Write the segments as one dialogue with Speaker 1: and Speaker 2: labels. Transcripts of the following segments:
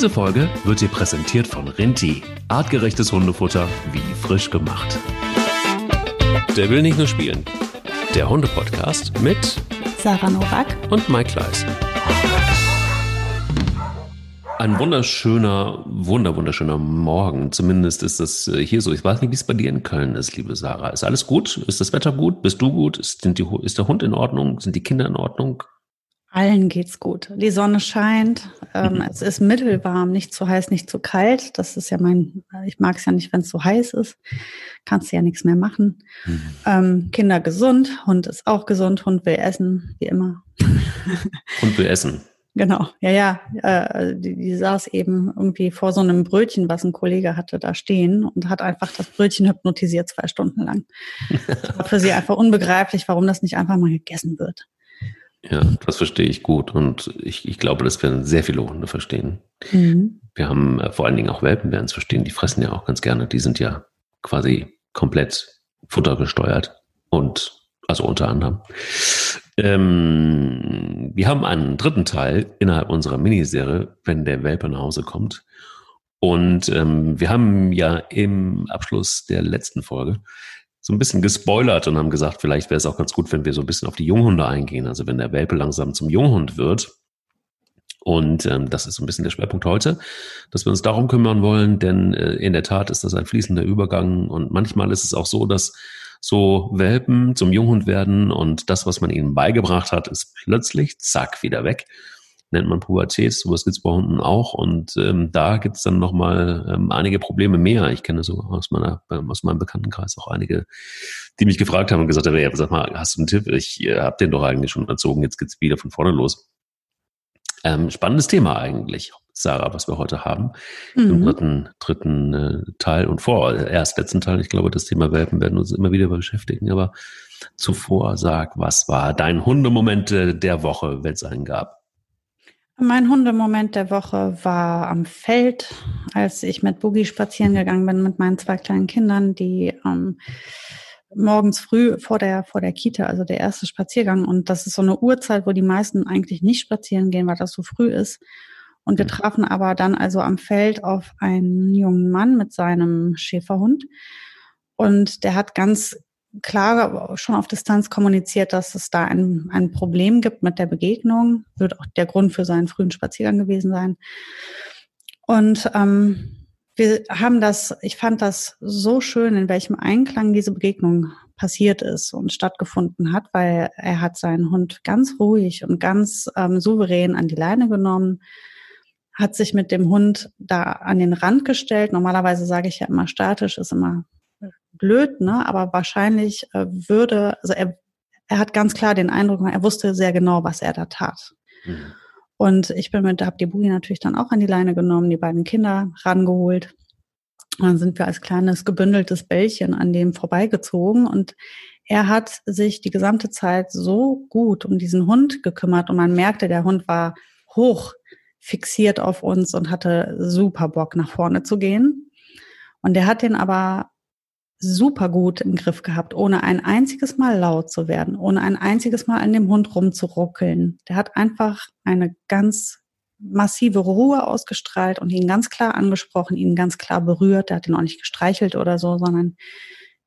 Speaker 1: Diese Folge wird dir präsentiert von Rinti. Artgerechtes Hundefutter wie frisch gemacht. Der will nicht nur spielen. Der Hunde-Podcast mit
Speaker 2: Sarah Novak
Speaker 1: und Mike Kleiss. Ein wunderschöner, wunder, wunderschöner Morgen. Zumindest ist das äh, hier so. Ich weiß nicht, wie es bei dir in Köln ist, liebe Sarah. Ist alles gut? Ist das Wetter gut? Bist du gut? Ist, die, ist der Hund in Ordnung? Sind die Kinder in Ordnung?
Speaker 2: Allen geht's gut. Die Sonne scheint. Ähm, mhm. Es ist mittelwarm, nicht zu heiß, nicht zu kalt. Das ist ja mein, ich mag es ja nicht, wenn es so heiß ist. Kannst du ja nichts mehr machen. Mhm. Ähm, Kinder gesund, Hund ist auch gesund, Hund will essen, wie immer.
Speaker 1: Hund will essen.
Speaker 2: Genau, ja, ja. Äh, die, die saß eben irgendwie vor so einem Brötchen, was ein Kollege hatte, da stehen und hat einfach das Brötchen hypnotisiert zwei Stunden lang. war für sie einfach unbegreiflich, warum das nicht einfach mal gegessen wird.
Speaker 1: Ja, das verstehe ich gut und ich, ich glaube, das werden sehr viele Hunde verstehen. Mhm. Wir haben äh, vor allen Dingen auch Welpen werden es verstehen, die fressen ja auch ganz gerne, die sind ja quasi komplett futtergesteuert und also unter anderem. Ähm, wir haben einen dritten Teil innerhalb unserer Miniserie, wenn der Welpe nach Hause kommt. Und ähm, wir haben ja im Abschluss der letzten Folge so ein bisschen gespoilert und haben gesagt, vielleicht wäre es auch ganz gut, wenn wir so ein bisschen auf die Junghunde eingehen. Also wenn der Welpe langsam zum Junghund wird. Und ähm, das ist so ein bisschen der Schwerpunkt heute, dass wir uns darum kümmern wollen, denn äh, in der Tat ist das ein fließender Übergang und manchmal ist es auch so, dass so Welpen zum Junghund werden und das, was man ihnen beigebracht hat, ist plötzlich zack wieder weg nennt man Pubertät, sowas gibt's bei Hunden auch und ähm, da gibt's dann nochmal ähm, einige Probleme mehr. Ich kenne so aus meiner ähm, aus meinem Bekanntenkreis auch einige, die mich gefragt haben und gesagt haben, ja, sag mal, hast du einen Tipp? Ich äh, habe den doch eigentlich schon erzogen, jetzt geht's wieder von vorne los. Ähm, spannendes Thema eigentlich, Sarah, was wir heute haben. Mhm. Im dritten, dritten äh, Teil und vor, erst letzten Teil. Ich glaube, das Thema Welpen werden uns immer wieder beschäftigen. Aber zuvor sag, was war dein Hundemoment der Woche, wenn es einen gab?
Speaker 2: Mein Hundemoment der Woche war am Feld, als ich mit Boogie spazieren gegangen bin mit meinen zwei kleinen Kindern, die ähm, morgens früh vor der, vor der Kita, also der erste Spaziergang. Und das ist so eine Uhrzeit, wo die meisten eigentlich nicht spazieren gehen, weil das so früh ist. Und wir trafen aber dann also am Feld auf einen jungen Mann mit seinem Schäferhund. Und der hat ganz klar schon auf Distanz kommuniziert, dass es da ein, ein Problem gibt mit der Begegnung. Wird auch der Grund für seinen frühen Spaziergang gewesen sein. Und ähm, wir haben das, ich fand das so schön, in welchem Einklang diese Begegnung passiert ist und stattgefunden hat, weil er hat seinen Hund ganz ruhig und ganz ähm, souverän an die Leine genommen, hat sich mit dem Hund da an den Rand gestellt. Normalerweise sage ich ja immer statisch, ist immer blöd, ne? aber wahrscheinlich äh, würde, also er, er hat ganz klar den Eindruck, er wusste sehr genau, was er da tat. Mhm. Und ich bin mit, Boogie natürlich dann auch an die Leine genommen, die beiden Kinder rangeholt. Und dann sind wir als kleines gebündeltes Bällchen an dem vorbeigezogen und er hat sich die gesamte Zeit so gut um diesen Hund gekümmert und man merkte, der Hund war hoch fixiert auf uns und hatte super Bock nach vorne zu gehen. Und er hat den aber super gut im Griff gehabt, ohne ein einziges Mal laut zu werden, ohne ein einziges Mal an dem Hund rumzuruckeln. Der hat einfach eine ganz massive Ruhe ausgestrahlt und ihn ganz klar angesprochen, ihn ganz klar berührt. Der hat ihn auch nicht gestreichelt oder so, sondern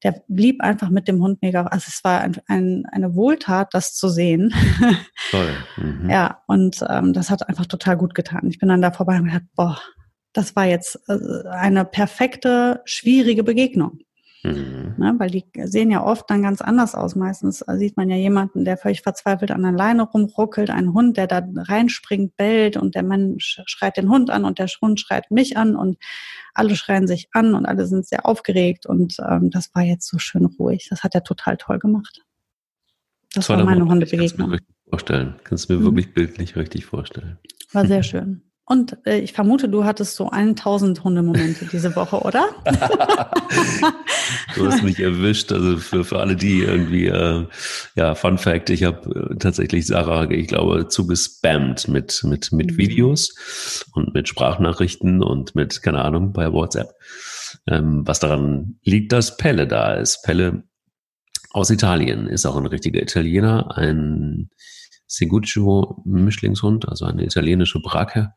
Speaker 2: der blieb einfach mit dem Hund mega. Also es war ein, ein, eine Wohltat, das zu sehen. Toll. Mhm. Ja, und ähm, das hat einfach total gut getan. Ich bin dann da vorbei und gedacht, boah, das war jetzt äh, eine perfekte, schwierige Begegnung. Mhm. Ne, weil die sehen ja oft dann ganz anders aus. Meistens sieht man ja jemanden, der völlig verzweifelt an der Leine rumruckelt, einen Hund, der da reinspringt, bellt und der Mann schreit den Hund an und der Hund schreit mich an und alle schreien sich an und alle sind sehr aufgeregt und ähm, das war jetzt so schön ruhig. Das hat er total toll gemacht. Das Toller war meine Hundebegegnung.
Speaker 1: Kannst du mir vorstellen. Kannst du mir mhm. wirklich bildlich richtig vorstellen.
Speaker 2: War sehr schön. Und äh, ich vermute, du hattest so 1000 Hundemomente diese Woche, oder?
Speaker 1: du hast mich erwischt. Also für, für alle, die irgendwie, äh, ja, Fun Fact, ich habe äh, tatsächlich Sarah, ich glaube, zugespammt mit, mit, mit mhm. Videos und mit Sprachnachrichten und mit, keine Ahnung, bei WhatsApp. Ähm, was daran liegt, dass Pelle da ist. Pelle aus Italien ist auch ein richtiger Italiener, ein Seguccio Mischlingshund, also eine italienische Bracke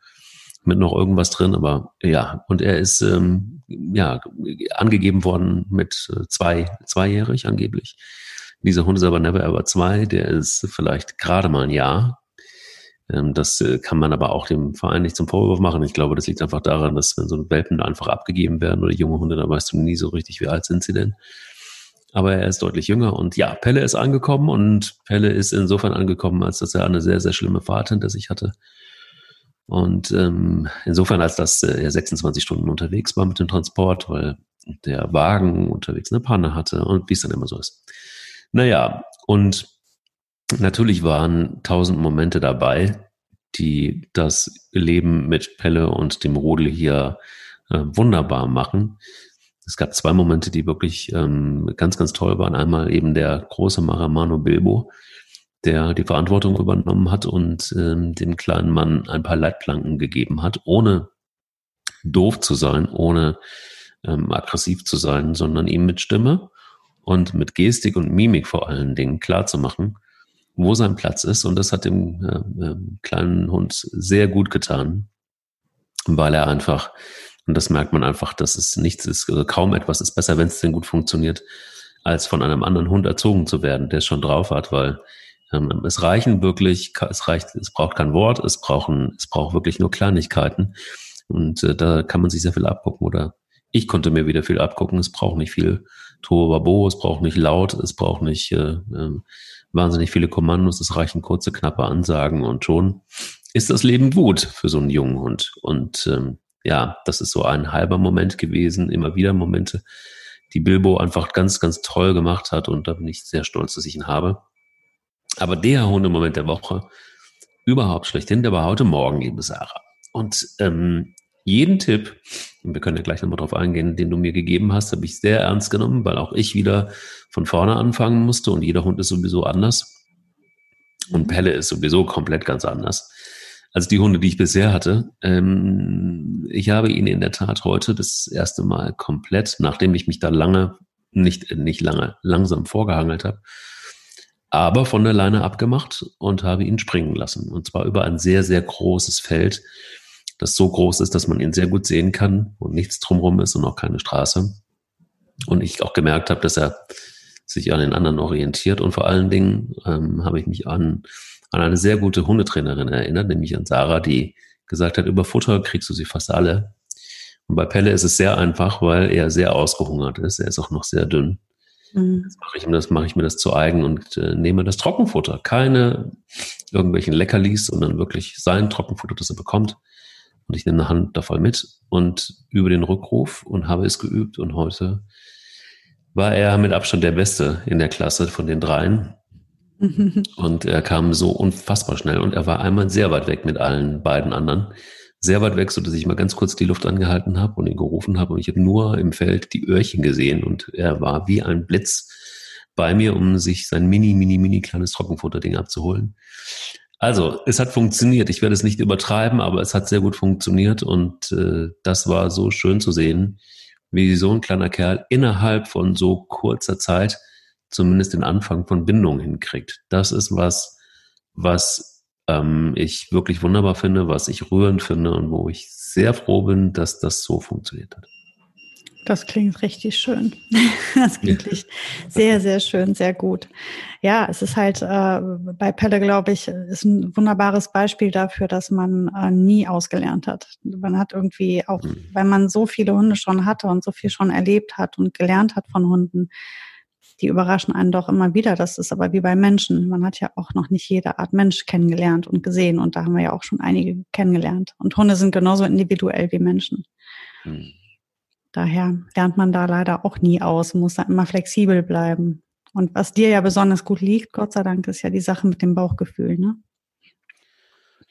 Speaker 1: mit noch irgendwas drin, aber ja, und er ist ähm, ja angegeben worden mit äh, zwei, zweijährig angeblich. Dieser Hund ist aber never ever zwei, der ist vielleicht gerade mal ein Jahr. Ähm, das äh, kann man aber auch dem Verein nicht zum Vorwurf machen. Ich glaube, das liegt einfach daran, dass wenn so Welpen einfach abgegeben werden oder junge Hunde, dann weißt du nie so richtig, wie alt sind sie denn. Aber er ist deutlich jünger und ja, Pelle ist angekommen und Pelle ist insofern angekommen, als dass er eine sehr, sehr schlimme Fahrt hinter sich hatte. Und ähm, insofern, als dass er 26 Stunden unterwegs war mit dem Transport, weil der Wagen unterwegs eine Panne hatte und wie es dann immer so ist. Naja, und natürlich waren tausend Momente dabei, die das Leben mit Pelle und dem Rudel hier äh, wunderbar machen. Es gab zwei Momente, die wirklich ähm, ganz, ganz toll waren. Einmal eben der große Maramano Bilbo, der die Verantwortung übernommen hat und ähm, dem kleinen Mann ein paar Leitplanken gegeben hat, ohne doof zu sein, ohne ähm, aggressiv zu sein, sondern ihm mit Stimme und mit Gestik und Mimik vor allen Dingen klar zu machen, wo sein Platz ist. Und das hat dem äh, äh, kleinen Hund sehr gut getan, weil er einfach, und das merkt man einfach, dass es nichts ist, also kaum etwas ist besser, wenn es denn gut funktioniert, als von einem anderen Hund erzogen zu werden, der es schon drauf hat, weil es reichen wirklich, es reicht, es braucht kein Wort, es brauchen, es braucht wirklich nur Kleinigkeiten. Und äh, da kann man sich sehr viel abgucken oder ich konnte mir wieder viel abgucken. Es braucht nicht viel Tohuwabo, es braucht nicht laut, es braucht nicht äh, äh, wahnsinnig viele Kommandos, es reichen kurze, knappe Ansagen und schon ist das Leben gut für so einen jungen Hund. Und ähm, ja, das ist so ein halber Moment gewesen, immer wieder Momente, die Bilbo einfach ganz, ganz toll gemacht hat und da bin ich sehr stolz, dass ich ihn habe. Aber der Hundemoment der Woche, überhaupt schlechthin, der war heute Morgen, liebe Sarah. Und ähm, jeden Tipp, und wir können ja gleich nochmal drauf eingehen, den du mir gegeben hast, habe ich sehr ernst genommen, weil auch ich wieder von vorne anfangen musste und jeder Hund ist sowieso anders. Und Pelle ist sowieso komplett ganz anders als die Hunde, die ich bisher hatte. Ähm, ich habe ihn in der Tat heute das erste Mal komplett, nachdem ich mich da lange, nicht, nicht lange, langsam vorgehangelt habe, aber von der Leine abgemacht und habe ihn springen lassen. Und zwar über ein sehr, sehr großes Feld, das so groß ist, dass man ihn sehr gut sehen kann und nichts drumherum ist und auch keine Straße. Und ich auch gemerkt habe, dass er sich an den anderen orientiert. Und vor allen Dingen ähm, habe ich mich an, an eine sehr gute Hundetrainerin erinnert, nämlich an Sarah, die gesagt hat, über Futter kriegst du sie fast alle. Und bei Pelle ist es sehr einfach, weil er sehr ausgehungert ist. Er ist auch noch sehr dünn. Mhm. Jetzt mache ich, mir das, mache ich mir das zu eigen und äh, nehme das Trockenfutter. Keine irgendwelchen Leckerlis, sondern wirklich sein Trockenfutter, das er bekommt. Und ich nehme eine Hand da voll mit und über den Rückruf und habe es geübt. Und heute war er mit Abstand der Beste in der Klasse von den dreien. Und er kam so unfassbar schnell und er war einmal sehr weit weg mit allen beiden anderen sehr weit weg, so dass ich mal ganz kurz die Luft angehalten habe und ihn gerufen habe und ich habe nur im Feld die Öhrchen gesehen und er war wie ein Blitz bei mir, um sich sein mini, mini, mini kleines Trockenfutterding abzuholen. Also, es hat funktioniert. Ich werde es nicht übertreiben, aber es hat sehr gut funktioniert und äh, das war so schön zu sehen, wie so ein kleiner Kerl innerhalb von so kurzer Zeit zumindest den Anfang von Bindung hinkriegt. Das ist was, was ähm, ich wirklich wunderbar finde, was ich rührend finde und wo ich sehr froh bin, dass das so funktioniert hat.
Speaker 2: Das klingt richtig schön. Das klingt ja. sehr, sehr schön, sehr gut. Ja, es ist halt äh, bei Pelle, glaube ich, ist ein wunderbares Beispiel dafür, dass man äh, nie ausgelernt hat. Man hat irgendwie auch, mhm. weil man so viele Hunde schon hatte und so viel schon erlebt hat und gelernt hat von Hunden, die überraschen einen doch immer wieder. Das ist aber wie bei Menschen. Man hat ja auch noch nicht jede Art Mensch kennengelernt und gesehen. Und da haben wir ja auch schon einige kennengelernt. Und Hunde sind genauso individuell wie Menschen. Hm. Daher lernt man da leider auch nie aus, muss da immer flexibel bleiben. Und was dir ja besonders gut liegt, Gott sei Dank, ist ja die Sache mit dem Bauchgefühl, ne?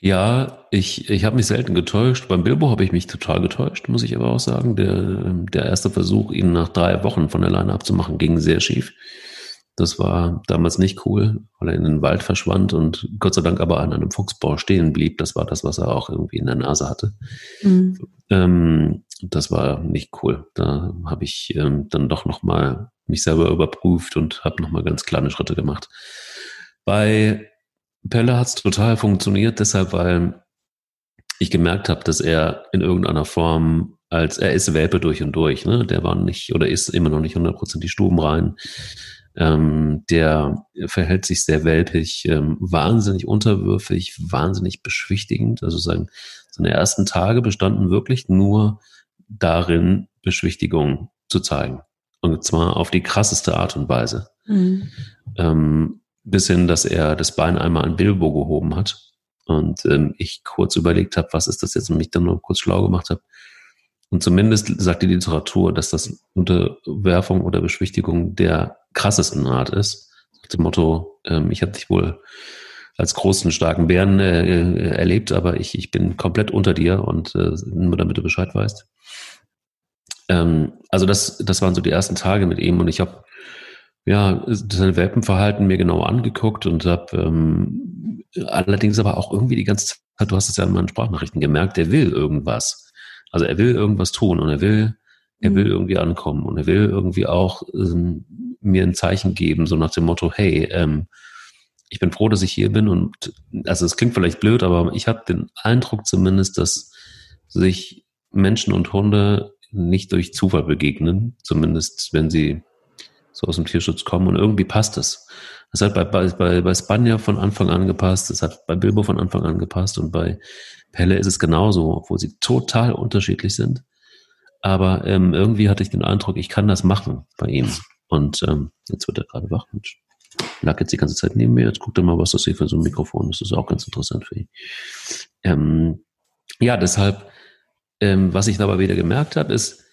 Speaker 1: Ja, ich, ich habe mich selten getäuscht. Beim Bilbo habe ich mich total getäuscht, muss ich aber auch sagen. Der, der erste Versuch, ihn nach drei Wochen von der Leine abzumachen, ging sehr schief. Das war damals nicht cool, weil er in den Wald verschwand und Gott sei Dank aber an einem Fuchsbau stehen blieb. Das war das, was er auch irgendwie in der Nase hatte. Mhm. Ähm, das war nicht cool. Da habe ich ähm, dann doch nochmal mich selber überprüft und habe nochmal ganz kleine Schritte gemacht. Bei Pelle hat es total funktioniert, deshalb, weil ich gemerkt habe, dass er in irgendeiner Form als er ist Welpe durch und durch, ne? Der war nicht oder ist immer noch nicht hundertprozentig stubenrein. Ähm, der verhält sich sehr welpig, ähm, wahnsinnig unterwürfig, wahnsinnig beschwichtigend. Also sein, seine ersten Tage bestanden wirklich nur darin, Beschwichtigung zu zeigen. Und zwar auf die krasseste Art und Weise. Mhm. Ähm, bis hin, dass er das Bein einmal an Bilbo gehoben hat. Und ähm, ich kurz überlegt habe, was ist das jetzt und mich dann nur kurz schlau gemacht habe. Und zumindest sagt die Literatur, dass das Unterwerfung oder Beschwichtigung der krassesten Art ist. Nach dem Motto, ähm, ich habe dich wohl als großen, starken Bären äh, erlebt, aber ich, ich bin komplett unter dir und äh, nur damit du Bescheid weißt. Ähm, also das, das waren so die ersten Tage mit ihm und ich habe ja sein Welpenverhalten mir genau angeguckt und habe ähm, allerdings aber auch irgendwie die ganze Zeit, du hast es ja in meinen Sprachnachrichten gemerkt, der will irgendwas. Also er will irgendwas tun und er will, er will mhm. irgendwie ankommen und er will irgendwie auch ähm, mir ein Zeichen geben, so nach dem Motto, hey, ähm, ich bin froh, dass ich hier bin und also es klingt vielleicht blöd, aber ich habe den Eindruck zumindest, dass sich Menschen und Hunde nicht durch Zufall begegnen, zumindest wenn sie so aus dem Tierschutz kommen und irgendwie passt es. Das hat bei, bei, bei Spanja von Anfang an gepasst, das hat bei Bilbo von Anfang an gepasst und bei Pelle ist es genauso, obwohl sie total unterschiedlich sind. Aber ähm, irgendwie hatte ich den Eindruck, ich kann das machen bei ihm. Und ähm, jetzt wird er gerade wach. Mensch, lag jetzt die ganze Zeit neben mir. Jetzt guckt er mal, was das hier für so ein Mikrofon ist. Das ist auch ganz interessant für ihn. Ähm, ja, deshalb, ähm, was ich dabei wieder gemerkt habe, ist,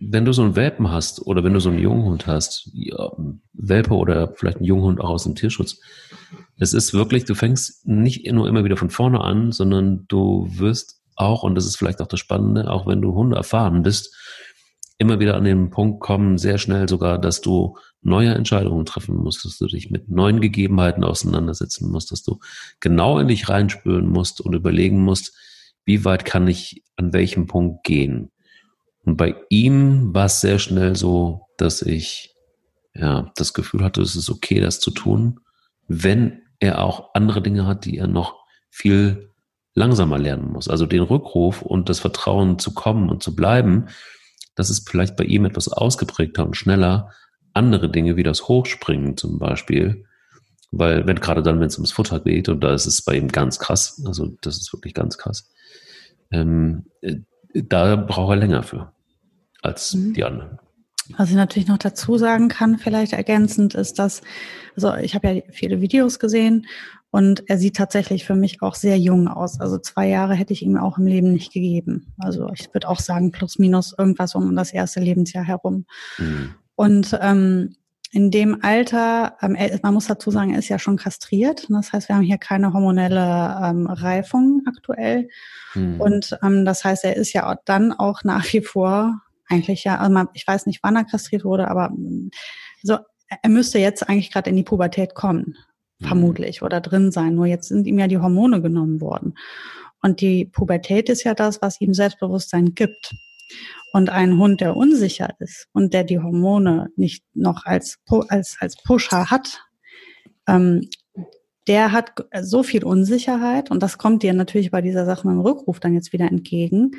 Speaker 1: wenn du so einen Welpen hast oder wenn du so einen Junghund hast, ja, Welpe oder vielleicht einen Junghund auch aus dem Tierschutz, es ist wirklich, du fängst nicht nur immer wieder von vorne an, sondern du wirst auch, und das ist vielleicht auch das Spannende, auch wenn du Hunde erfahren bist, immer wieder an den Punkt kommen, sehr schnell sogar, dass du neue Entscheidungen treffen musst, dass du dich mit neuen Gegebenheiten auseinandersetzen musst, dass du genau in dich reinspüren musst und überlegen musst, wie weit kann ich an welchem Punkt gehen. Und bei ihm war es sehr schnell so, dass ich ja das Gefühl hatte, es ist okay, das zu tun, wenn er auch andere Dinge hat, die er noch viel langsamer lernen muss. Also den Rückruf und das Vertrauen zu kommen und zu bleiben, das ist vielleicht bei ihm etwas ausgeprägter und schneller. Andere Dinge wie das Hochspringen zum Beispiel, weil wenn gerade dann, wenn es ums Futter geht, und da ist es bei ihm ganz krass, also das ist wirklich ganz krass, ähm, da braucht er länger für als mhm. die anderen.
Speaker 2: Was ich natürlich noch dazu sagen kann, vielleicht ergänzend, ist, dass, also ich habe ja viele Videos gesehen und er sieht tatsächlich für mich auch sehr jung aus. Also zwei Jahre hätte ich ihm auch im Leben nicht gegeben. Also ich würde auch sagen, plus minus irgendwas um das erste Lebensjahr herum. Mhm. Und ähm, in dem Alter, ähm, man muss dazu sagen, er ist ja schon kastriert. Das heißt, wir haben hier keine hormonelle ähm, Reifung aktuell. Mhm. Und ähm, das heißt, er ist ja dann auch nach wie vor eigentlich ja, also man, ich weiß nicht, wann er kastriert wurde, aber so, er müsste jetzt eigentlich gerade in die Pubertät kommen, mhm. vermutlich, oder drin sein. Nur jetzt sind ihm ja die Hormone genommen worden. Und die Pubertät ist ja das, was ihm Selbstbewusstsein gibt. Und ein Hund, der unsicher ist und der die Hormone nicht noch als, als, als Pusher hat, ähm, der hat so viel Unsicherheit und das kommt dir natürlich bei dieser Sache mit dem Rückruf dann jetzt wieder entgegen.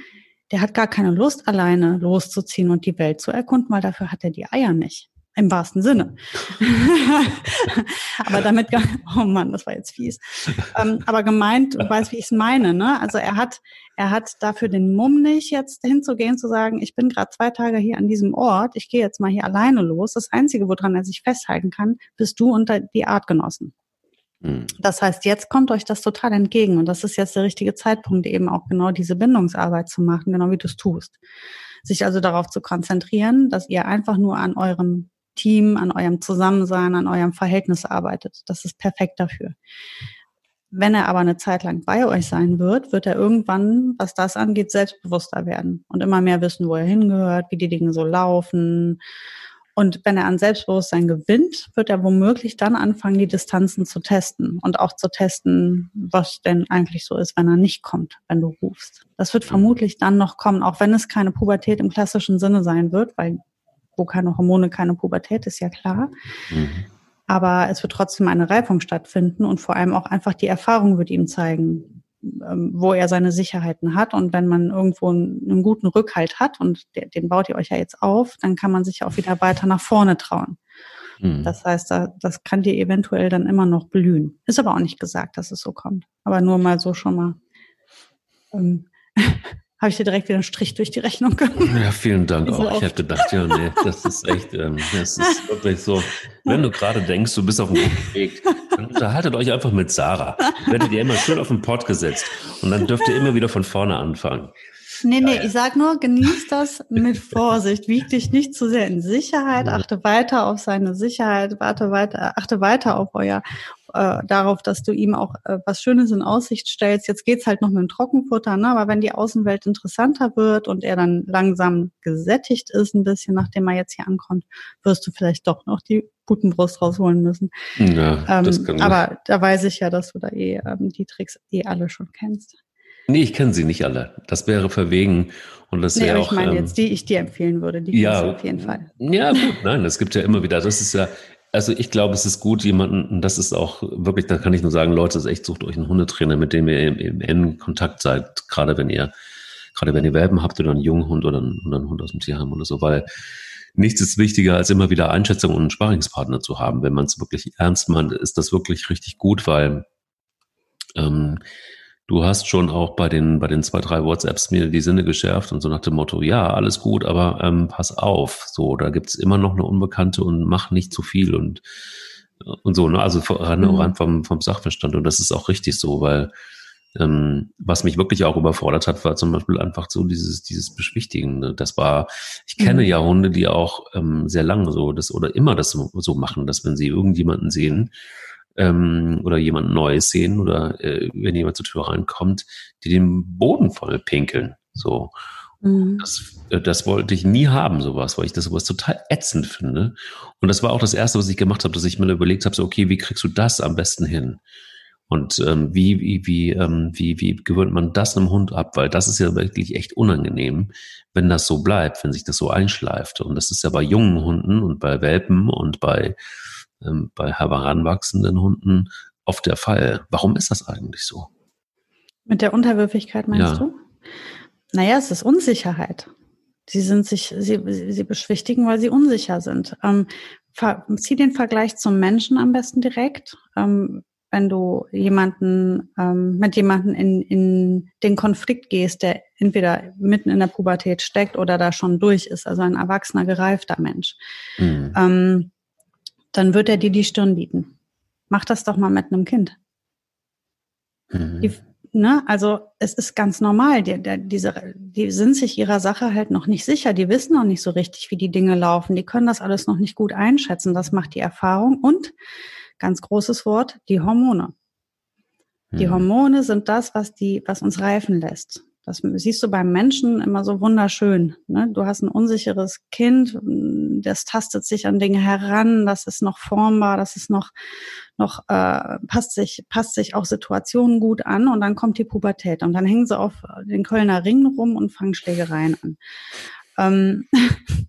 Speaker 2: Der hat gar keine Lust, alleine loszuziehen und die Welt zu erkunden, weil dafür hat er die Eier nicht. Im wahrsten Sinne. aber damit, oh Mann, das war jetzt fies. Ähm, aber gemeint, du weißt, wie ich es meine, ne? Also er hat, er hat dafür den Mumm nicht, jetzt hinzugehen, zu sagen, ich bin gerade zwei Tage hier an diesem Ort, ich gehe jetzt mal hier alleine los. Das Einzige, woran er sich festhalten kann, bist du und die Artgenossen. Mhm. Das heißt, jetzt kommt euch das total entgegen und das ist jetzt der richtige Zeitpunkt, eben auch genau diese Bindungsarbeit zu machen, genau wie du es tust. Sich also darauf zu konzentrieren, dass ihr einfach nur an eurem Team, an eurem Zusammensein, an eurem Verhältnis arbeitet. Das ist perfekt dafür. Wenn er aber eine Zeit lang bei euch sein wird, wird er irgendwann, was das angeht, selbstbewusster werden und immer mehr wissen, wo er hingehört, wie die Dinge so laufen, und wenn er an Selbstbewusstsein gewinnt, wird er womöglich dann anfangen, die Distanzen zu testen und auch zu testen, was denn eigentlich so ist, wenn er nicht kommt, wenn du rufst. Das wird vermutlich dann noch kommen, auch wenn es keine Pubertät im klassischen Sinne sein wird, weil wo keine Hormone, keine Pubertät ist ja klar. Mhm. Aber es wird trotzdem eine Reifung stattfinden und vor allem auch einfach die Erfahrung wird ihm zeigen, wo er seine Sicherheiten hat. Und wenn man irgendwo einen, einen guten Rückhalt hat und der, den baut ihr euch ja jetzt auf, dann kann man sich auch wieder weiter nach vorne trauen. Mhm. Das heißt, das kann dir eventuell dann immer noch blühen. Ist aber auch nicht gesagt, dass es so kommt. Aber nur mal so schon mal. Ähm, habe ich dir direkt wieder einen Strich durch die Rechnung gemacht.
Speaker 1: Ja, vielen Dank auch. auch. Ich habe gedacht, ja, nee, das ist echt, ähm, das ist wirklich so. Wenn du gerade denkst, du bist auf dem guten Weg, dann unterhaltet euch einfach mit Sarah. Werdet ihr immer schön auf den Pott gesetzt und dann dürft ihr immer wieder von vorne anfangen.
Speaker 2: Nee, nee, ich sag nur, genieß das mit Vorsicht. Wieg dich nicht zu sehr in Sicherheit, achte weiter auf seine Sicherheit, warte weiter, achte weiter auf euer, äh, darauf, dass du ihm auch äh, was Schönes in Aussicht stellst. Jetzt geht's halt noch mit dem Trockenfutter, ne? aber wenn die Außenwelt interessanter wird und er dann langsam gesättigt ist, ein bisschen, nachdem er jetzt hier ankommt, wirst du vielleicht doch noch die Putenbrust rausholen müssen. Ja, ähm, das kann aber da weiß ich ja, dass du da eh ähm, die Tricks eh alle schon kennst.
Speaker 1: Nee, ich kenne sie nicht alle. Das wäre verwegen. Und das nee, wäre auch.
Speaker 2: Ich meine ähm, jetzt, die ich dir empfehlen würde, die
Speaker 1: ja,
Speaker 2: auf jeden Fall.
Speaker 1: Ja, gut, nein, es gibt ja immer wieder, das ist ja, also ich glaube, es ist gut, jemanden, und das ist auch wirklich, da kann ich nur sagen, Leute, echt sucht euch einen Hundetrainer, mit dem ihr im, im engen Kontakt seid, gerade wenn ihr, gerade wenn ihr Welpen habt oder einen jungen Hund oder einen, oder einen Hund aus dem Tierheim oder so, weil nichts ist wichtiger, als immer wieder Einschätzung und einen Sparingspartner zu haben. Wenn man es wirklich ernst meint, ist das wirklich richtig gut, weil ähm, du hast schon auch bei den, bei den zwei, drei WhatsApps mir die Sinne geschärft und so nach dem Motto, ja, alles gut, aber ähm, pass auf. So, da gibt's immer noch eine Unbekannte und mach nicht zu viel und, und so, ne? Also rein, mhm. rein vom, vom Sachverstand. Und das ist auch richtig so, weil ähm, was mich wirklich auch überfordert hat, war zum Beispiel einfach so dieses, dieses Beschwichtigen. Das war, ich kenne mhm. ja Hunde, die auch ähm, sehr lange so das oder immer das so, so machen, dass wenn sie irgendjemanden sehen, ähm, oder jemand Neues sehen oder äh, wenn jemand zur Tür reinkommt, die den Boden voll pinkeln. So. Mhm. Das, äh, das wollte ich nie haben, sowas, weil ich das sowas total ätzend finde. Und das war auch das Erste, was ich gemacht habe, dass ich mir überlegt habe, so, okay, wie kriegst du das am besten hin? Und ähm, wie, wie, wie, ähm, wie, wie gewöhnt man das einem Hund ab? Weil das ist ja wirklich echt unangenehm, wenn das so bleibt, wenn sich das so einschleift. Und das ist ja bei jungen Hunden und bei Welpen und bei ähm, bei heranwachsenden Hunden oft der Fall. Warum ist das eigentlich so?
Speaker 2: Mit der Unterwürfigkeit meinst ja. du? Naja, es ist Unsicherheit. Sie sind sich, sie, sie beschwichtigen, weil sie unsicher sind. Ähm, zieh den Vergleich zum Menschen am besten direkt. Ähm, wenn du jemanden ähm, mit jemanden in, in den Konflikt gehst, der entweder mitten in der Pubertät steckt oder da schon durch ist, also ein erwachsener, gereifter Mensch. Mhm. Ähm, dann wird er dir die Stirn bieten. Mach das doch mal mit einem Kind. Mhm. Die, ne, also es ist ganz normal. Die, die, diese, die sind sich ihrer Sache halt noch nicht sicher. Die wissen noch nicht so richtig, wie die Dinge laufen. Die können das alles noch nicht gut einschätzen. Das macht die Erfahrung und ganz großes Wort, die Hormone. Die mhm. Hormone sind das, was die, was uns reifen lässt. Das siehst du beim Menschen immer so wunderschön. Ne? Du hast ein unsicheres Kind, das tastet sich an Dinge heran, das ist noch formbar, das ist noch, noch äh, passt sich, passt sich auch Situationen gut an und dann kommt die Pubertät und dann hängen sie auf den Kölner Ring rum und fangen Schlägereien an. Ähm,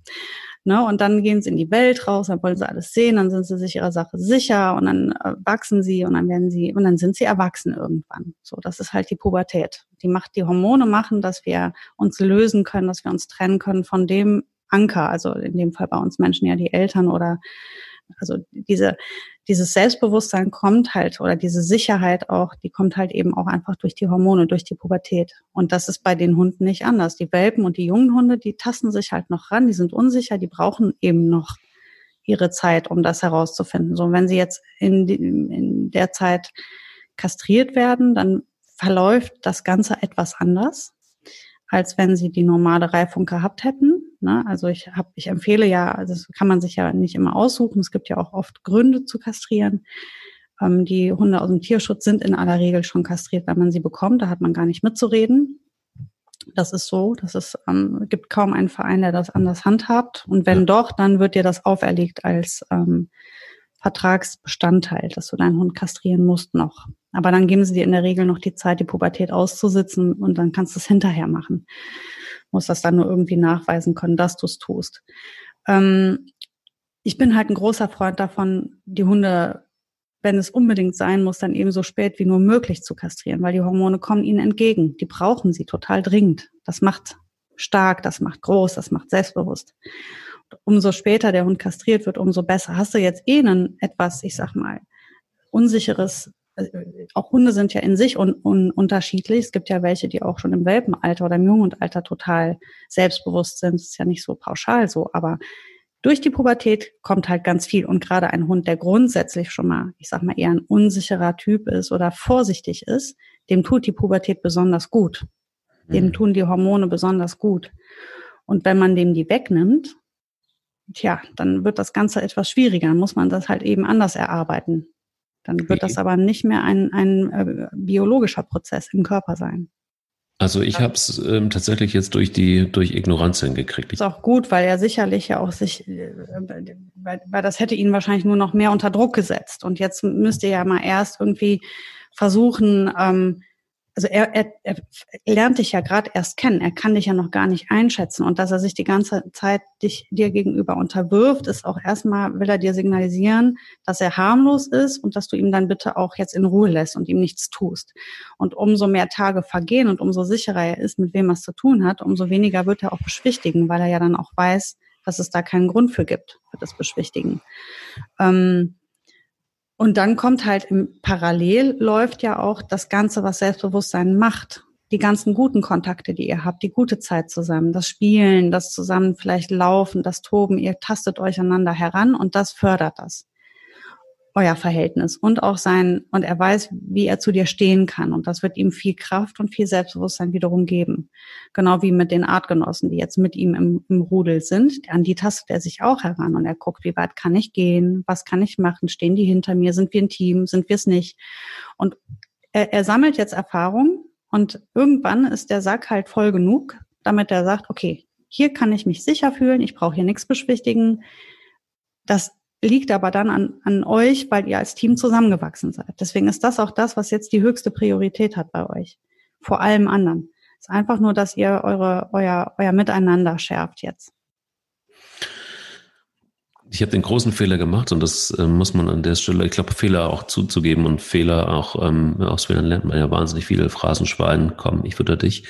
Speaker 2: Ne? Und dann gehen sie in die Welt raus, dann wollen sie alles sehen, dann sind sie sich ihrer Sache sicher und dann äh, wachsen sie und dann werden sie, und dann sind sie erwachsen irgendwann. So, das ist halt die Pubertät. Die macht, die Hormone machen, dass wir uns lösen können, dass wir uns trennen können von dem Anker, also in dem Fall bei uns Menschen ja die Eltern oder also diese, dieses Selbstbewusstsein kommt halt oder diese Sicherheit auch, die kommt halt eben auch einfach durch die Hormone, durch die Pubertät. Und das ist bei den Hunden nicht anders. Die Welpen und die jungen Hunde, die tasten sich halt noch ran, die sind unsicher, die brauchen eben noch ihre Zeit, um das herauszufinden. So, wenn sie jetzt in, in der Zeit kastriert werden, dann verläuft das Ganze etwas anders, als wenn sie die normale Reifung gehabt hätten. Ne? Also ich habe, ich empfehle ja, also das kann man sich ja nicht immer aussuchen. Es gibt ja auch oft Gründe zu kastrieren. Ähm, die Hunde aus dem Tierschutz sind in aller Regel schon kastriert, wenn man sie bekommt. Da hat man gar nicht mitzureden. Das ist so. Das ist, ähm, gibt kaum einen Verein, der das anders handhabt. Und wenn ja. doch, dann wird dir das auferlegt als ähm, Vertragsbestandteil, dass du deinen Hund kastrieren musst noch. Aber dann geben sie dir in der Regel noch die Zeit, die Pubertät auszusitzen und dann kannst du es hinterher machen muss das dann nur irgendwie nachweisen können, dass du es tust. Ähm, ich bin halt ein großer Freund davon, die Hunde wenn es unbedingt sein muss, dann eben so spät wie nur möglich zu kastrieren, weil die Hormone kommen ihnen entgegen. Die brauchen sie total dringend. Das macht stark, das macht groß, das macht selbstbewusst. umso später der Hund kastriert wird, umso besser. Hast du jetzt eh einen etwas, ich sag mal, unsicheres auch Hunde sind ja in sich un, un, unterschiedlich. Es gibt ja welche, die auch schon im Welpenalter oder im Jungendalter total selbstbewusst sind. Das ist ja nicht so pauschal so, aber durch die Pubertät kommt halt ganz viel. Und gerade ein Hund, der grundsätzlich schon mal, ich sag mal, eher ein unsicherer Typ ist oder vorsichtig ist, dem tut die Pubertät besonders gut. Dem mhm. tun die Hormone besonders gut. Und wenn man dem die wegnimmt, tja, dann wird das Ganze etwas schwieriger. Dann muss man das halt eben anders erarbeiten. Dann wird das aber nicht mehr ein, ein äh, biologischer Prozess im Körper sein.
Speaker 1: Also ich habe es ähm, tatsächlich jetzt durch die durch Ignoranz hingekriegt.
Speaker 2: Ist auch gut, weil er sicherlich ja auch sich, äh, weil, weil das hätte ihn wahrscheinlich nur noch mehr unter Druck gesetzt. Und jetzt müsste er ja mal erst irgendwie versuchen, ähm, also er, er, er lernt dich ja gerade erst kennen. Er kann dich ja noch gar nicht einschätzen. Und dass er sich die ganze Zeit dich, dir gegenüber unterwirft, ist auch erstmal, will er dir signalisieren, dass er harmlos ist und dass du ihm dann bitte auch jetzt in Ruhe lässt und ihm nichts tust. Und umso mehr Tage vergehen und umso sicherer er ist, mit wem er es zu tun hat, umso weniger wird er auch beschwichtigen, weil er ja dann auch weiß, dass es da keinen Grund für gibt, für das Beschwichtigen. Ähm, und dann kommt halt im Parallel läuft ja auch das Ganze, was Selbstbewusstsein macht. Die ganzen guten Kontakte, die ihr habt, die gute Zeit zusammen, das Spielen, das zusammen vielleicht Laufen, das Toben, ihr tastet euch einander heran und das fördert das euer Verhältnis und auch sein, und er weiß, wie er zu dir stehen kann. Und das wird ihm viel Kraft und viel Selbstbewusstsein wiederum geben. Genau wie mit den Artgenossen, die jetzt mit ihm im, im Rudel sind. An die tastet er sich auch heran und er guckt, wie weit kann ich gehen? Was kann ich machen? Stehen die hinter mir? Sind wir ein Team? Sind wir es nicht? Und er, er sammelt jetzt Erfahrung und irgendwann ist der Sack halt voll genug, damit er sagt, okay, hier kann ich mich sicher fühlen, ich brauche hier nichts beschwichtigen. Das liegt aber dann an, an euch, weil ihr als Team zusammengewachsen seid. Deswegen ist das auch das, was jetzt die höchste Priorität hat bei euch. Vor allem anderen. Es ist einfach nur, dass ihr eure, euer, euer Miteinander schärft jetzt.
Speaker 1: Ich habe den großen Fehler gemacht und das äh, muss man an der Stelle, ich glaube, Fehler auch zuzugeben und Fehler auch, ähm, aus Fehlern lernt man ja wahnsinnig viele Phrasenschwein, komm, ich fütter dich.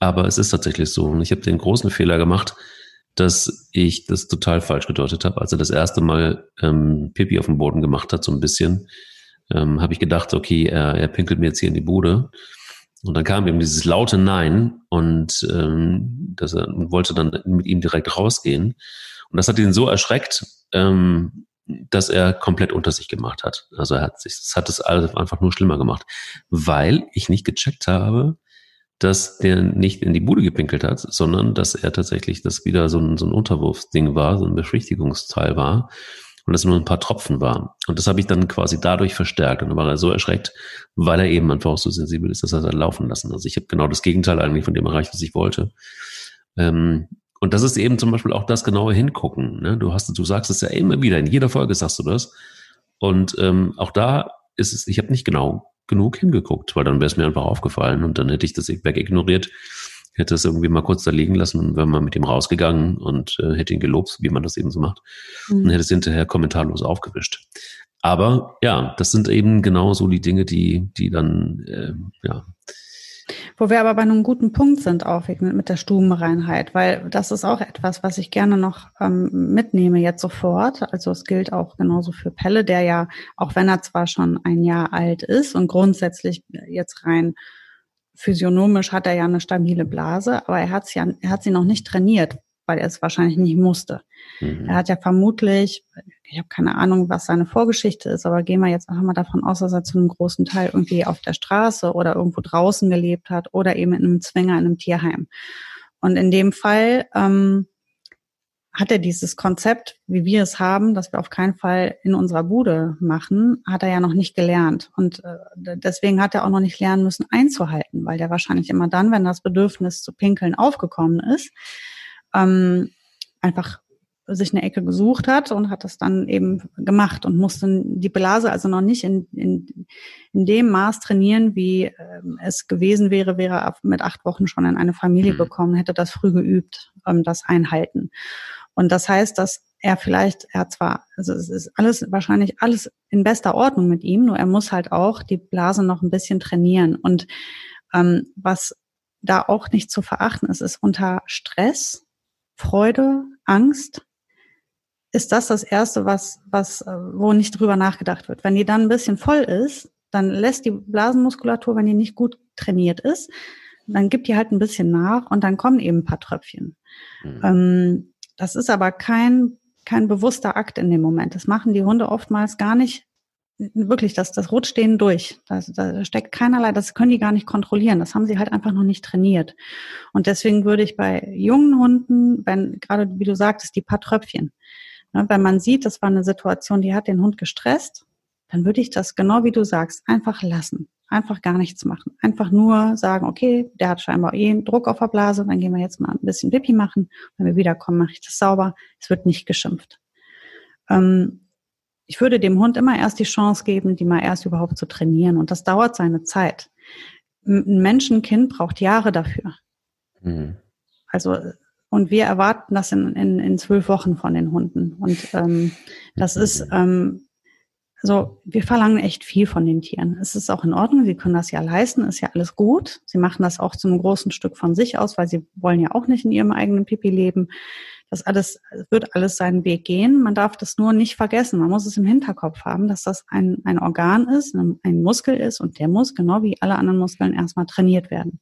Speaker 1: Aber es ist tatsächlich so. Und ich habe den großen Fehler gemacht, dass ich das total falsch gedeutet habe. Als er das erste Mal ähm, Pipi auf dem Boden gemacht hat, so ein bisschen, ähm, habe ich gedacht, okay, er, er pinkelt mir jetzt hier in die Bude. Und dann kam eben dieses laute Nein und ähm, dass er wollte dann mit ihm direkt rausgehen. Und das hat ihn so erschreckt, ähm, dass er komplett unter sich gemacht hat. Also er hat sich, das hat es alles einfach nur schlimmer gemacht, weil ich nicht gecheckt habe, dass der nicht in die Bude gepinkelt hat, sondern dass er tatsächlich das wieder so ein, so ein Unterwurfsding war, so ein Beschwichtigungsteil war und das nur ein paar Tropfen war. Und das habe ich dann quasi dadurch verstärkt. Und dann war er so erschreckt, weil er eben einfach auch so sensibel ist, dass er es laufen lassen. Also ich habe genau das Gegenteil eigentlich von dem erreicht, was ich wollte. Ähm, und das ist eben zum Beispiel auch das genaue Hingucken. Ne? Du hast, du sagst es ja immer wieder, in jeder Folge sagst du das. Und ähm, auch da ist es, ich habe nicht genau genug hingeguckt, weil dann wäre es mir einfach aufgefallen und dann hätte ich das wegignoriert, hätte es irgendwie mal kurz da liegen lassen und wäre mal mit ihm rausgegangen und äh, hätte ihn gelobt, wie man das eben so macht, mhm. und hätte es hinterher kommentarlos aufgewischt. Aber ja, das sind eben genau so die Dinge, die, die dann äh, ja,
Speaker 2: wo wir aber bei einem guten Punkt sind, auch mit der Stubenreinheit, weil das ist auch etwas, was ich gerne noch ähm, mitnehme jetzt sofort. Also es gilt auch genauso für Pelle, der ja, auch wenn er zwar schon ein Jahr alt ist und grundsätzlich jetzt rein physiognomisch hat er ja eine stabile Blase, aber er hat ja, er hat sie noch nicht trainiert, weil er es wahrscheinlich nicht musste. Mhm. Er hat ja vermutlich, ich habe keine Ahnung, was seine Vorgeschichte ist, aber gehen wir jetzt einfach mal davon aus, dass er zu einem großen Teil irgendwie auf der Straße oder irgendwo draußen gelebt hat oder eben in einem Zwinger in einem Tierheim. Und in dem Fall ähm, hat er dieses Konzept, wie wir es haben, dass wir auf keinen Fall in unserer Bude machen, hat er ja noch nicht gelernt. Und äh, deswegen hat er auch noch nicht lernen müssen einzuhalten, weil der wahrscheinlich immer dann, wenn das Bedürfnis zu pinkeln aufgekommen ist, ähm, einfach sich eine Ecke gesucht hat und hat das dann eben gemacht und musste die Blase also noch nicht in, in, in dem Maß trainieren, wie ähm, es gewesen wäre, wäre er mit acht Wochen schon in eine Familie mhm. gekommen, hätte das früh geübt, ähm, das Einhalten. Und das heißt, dass er vielleicht, er hat zwar, also es ist alles wahrscheinlich alles in bester Ordnung mit ihm, nur er muss halt auch die Blase noch ein bisschen trainieren. Und ähm, was da auch nicht zu verachten ist, ist unter Stress, Freude, Angst, ist das das erste, was, was, äh, wo nicht drüber nachgedacht wird. Wenn die dann ein bisschen voll ist, dann lässt die Blasenmuskulatur, wenn die nicht gut trainiert ist, dann gibt die halt ein bisschen nach und dann kommen eben ein paar Tröpfchen. Mhm. Das ist aber kein kein bewusster Akt in dem Moment. Das machen die Hunde oftmals gar nicht. Wirklich, das, das rutscht denen durch. Da, da steckt keinerlei, das können die gar nicht kontrollieren. Das haben sie halt einfach noch nicht trainiert. Und deswegen würde ich bei jungen Hunden, wenn, gerade wie du sagtest, die paar Tröpfchen, wenn man sieht, das war eine Situation, die hat den Hund gestresst, dann würde ich das genau wie du sagst, einfach lassen. Einfach gar nichts machen. Einfach nur sagen, okay, der hat scheinbar eh einen Druck auf der Blase, dann gehen wir jetzt mal ein bisschen Pipi machen. Wenn wir wiederkommen, mache ich das sauber. Es wird nicht geschimpft. Ähm, ich würde dem Hund immer erst die Chance geben, die mal erst überhaupt zu trainieren. Und das dauert seine Zeit. Ein Menschenkind braucht Jahre dafür. Mhm. Also, und wir erwarten das in, in, in zwölf Wochen von den Hunden. Und ähm, das ist ähm, also wir verlangen echt viel von den Tieren. Es ist auch in Ordnung, sie können das ja leisten, ist ja alles gut. Sie machen das auch zu einem großen Stück von sich aus, weil sie wollen ja auch nicht in ihrem eigenen Pipi leben. Das alles wird alles seinen Weg gehen. Man darf das nur nicht vergessen. Man muss es im Hinterkopf haben, dass das ein, ein Organ ist, ein Muskel ist und der muss genau wie alle anderen Muskeln erstmal trainiert werden.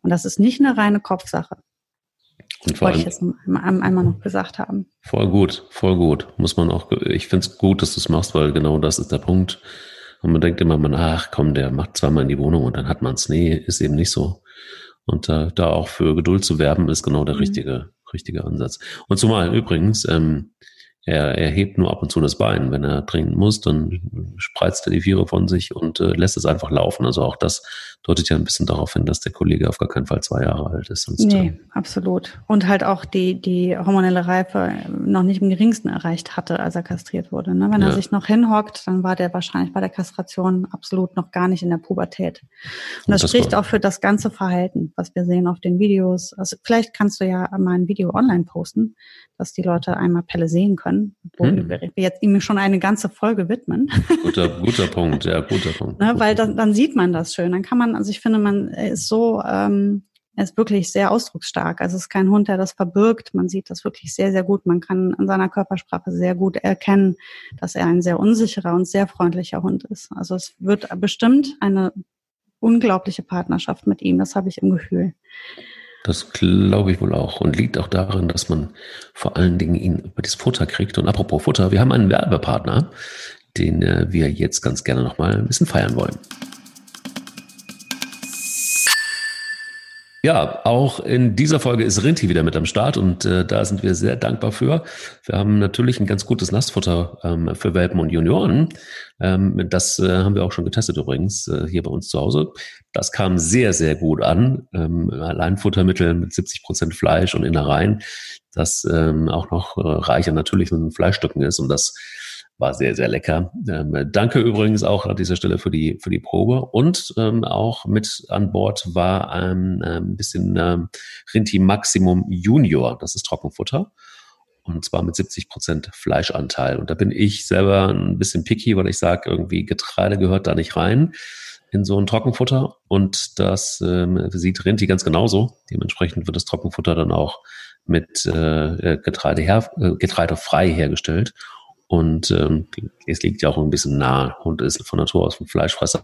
Speaker 2: Und das ist nicht eine reine Kopfsache. Und Wollte ich jetzt einmal noch gesagt haben.
Speaker 1: Voll gut, voll gut. Muss man auch, ich finde es gut, dass du es machst, weil genau das ist der Punkt. Und man denkt immer, man, ach komm, der macht zweimal in die Wohnung und dann hat man es. Nee, ist eben nicht so. Und da, da auch für Geduld zu werben, ist genau der mhm. richtige, richtige Ansatz. Und zumal übrigens, ähm, er, er hebt nur ab und zu das Bein. Wenn er trinken muss, dann spreizt er die Viere von sich und äh, lässt es einfach laufen. Also auch das deutet ja ein bisschen darauf hin, dass der Kollege auf gar keinen Fall zwei Jahre alt ist.
Speaker 2: Sonst, nee, äh, absolut. Und halt auch die, die hormonelle Reife noch nicht im geringsten erreicht hatte, als er kastriert wurde. Ne? Wenn ja. er sich noch hinhockt, dann war der wahrscheinlich bei der Kastration absolut noch gar nicht in der Pubertät. Und das, das spricht auch für das ganze Verhalten, was wir sehen auf den Videos. Also vielleicht kannst du ja mal ein Video online posten, dass die Leute einmal Pelle sehen können, wo hm. wir jetzt ihm schon eine ganze Folge widmen.
Speaker 1: Guter, guter Punkt, ja, guter Punkt.
Speaker 2: ne, weil dann, dann sieht man das schön. Dann kann man also ich finde, man ist so, ähm, er ist wirklich sehr ausdrucksstark. Also es ist kein Hund, der das verbirgt. Man sieht das wirklich sehr, sehr gut. Man kann an seiner Körpersprache sehr gut erkennen, dass er ein sehr unsicherer und sehr freundlicher Hund ist. Also es wird bestimmt eine unglaubliche Partnerschaft mit ihm. Das habe ich im Gefühl.
Speaker 1: Das glaube ich wohl auch und liegt auch darin, dass man vor allen Dingen ihn über das Futter kriegt. Und apropos Futter, wir haben einen Werbepartner, den äh, wir jetzt ganz gerne nochmal ein bisschen feiern wollen. Ja, auch in dieser Folge ist Rinti wieder mit am Start und äh, da sind wir sehr dankbar für. Wir haben natürlich ein ganz gutes Nastfutter ähm, für Welpen und Junioren. Ähm, das äh, haben wir auch schon getestet übrigens äh, hier bei uns zu Hause. Das kam sehr, sehr gut an. Ähm, Alleinfuttermittel mit 70 Prozent Fleisch und Innereien, das ähm, auch noch äh, reich an natürlichen Fleischstücken ist und das war sehr, sehr lecker. Ähm, danke übrigens auch an dieser Stelle für die, für die Probe. Und ähm, auch mit an Bord war ähm, ein bisschen ähm, Rinti Maximum Junior. Das ist Trockenfutter. Und zwar mit 70 Prozent Fleischanteil. Und da bin ich selber ein bisschen picky, weil ich sage, irgendwie Getreide gehört da nicht rein in so ein Trockenfutter. Und das ähm, sieht Rinti ganz genauso. Dementsprechend wird das Trockenfutter dann auch mit äh, Getreide her, äh, getreidefrei hergestellt. Und ähm, es liegt ja auch ein bisschen nah. Hund ist von Natur aus ein Fleischfresser.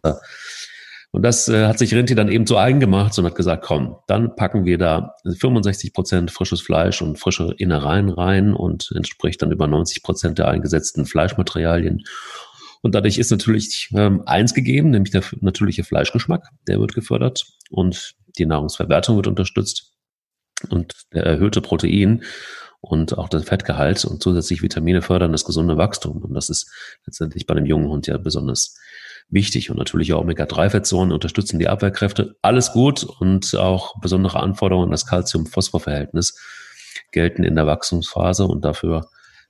Speaker 1: Und das äh, hat sich Rinti dann eben zu eigen gemacht und hat gesagt, komm, dann packen wir da 65 Prozent frisches Fleisch und frische Innereien rein und entspricht dann über 90 Prozent der eingesetzten Fleischmaterialien. Und dadurch ist natürlich ähm, eins gegeben, nämlich der natürliche Fleischgeschmack, der wird gefördert und die Nahrungsverwertung wird unterstützt und der erhöhte Protein und auch das Fettgehalt und zusätzlich Vitamine fördern das gesunde Wachstum. Und das ist letztendlich bei einem jungen Hund ja besonders wichtig. Und natürlich auch Omega-3-Fettsäuren unterstützen die Abwehrkräfte. Alles gut und auch besondere Anforderungen an das Calcium-Phosphor-Verhältnis gelten in der Wachstumsphase und dafür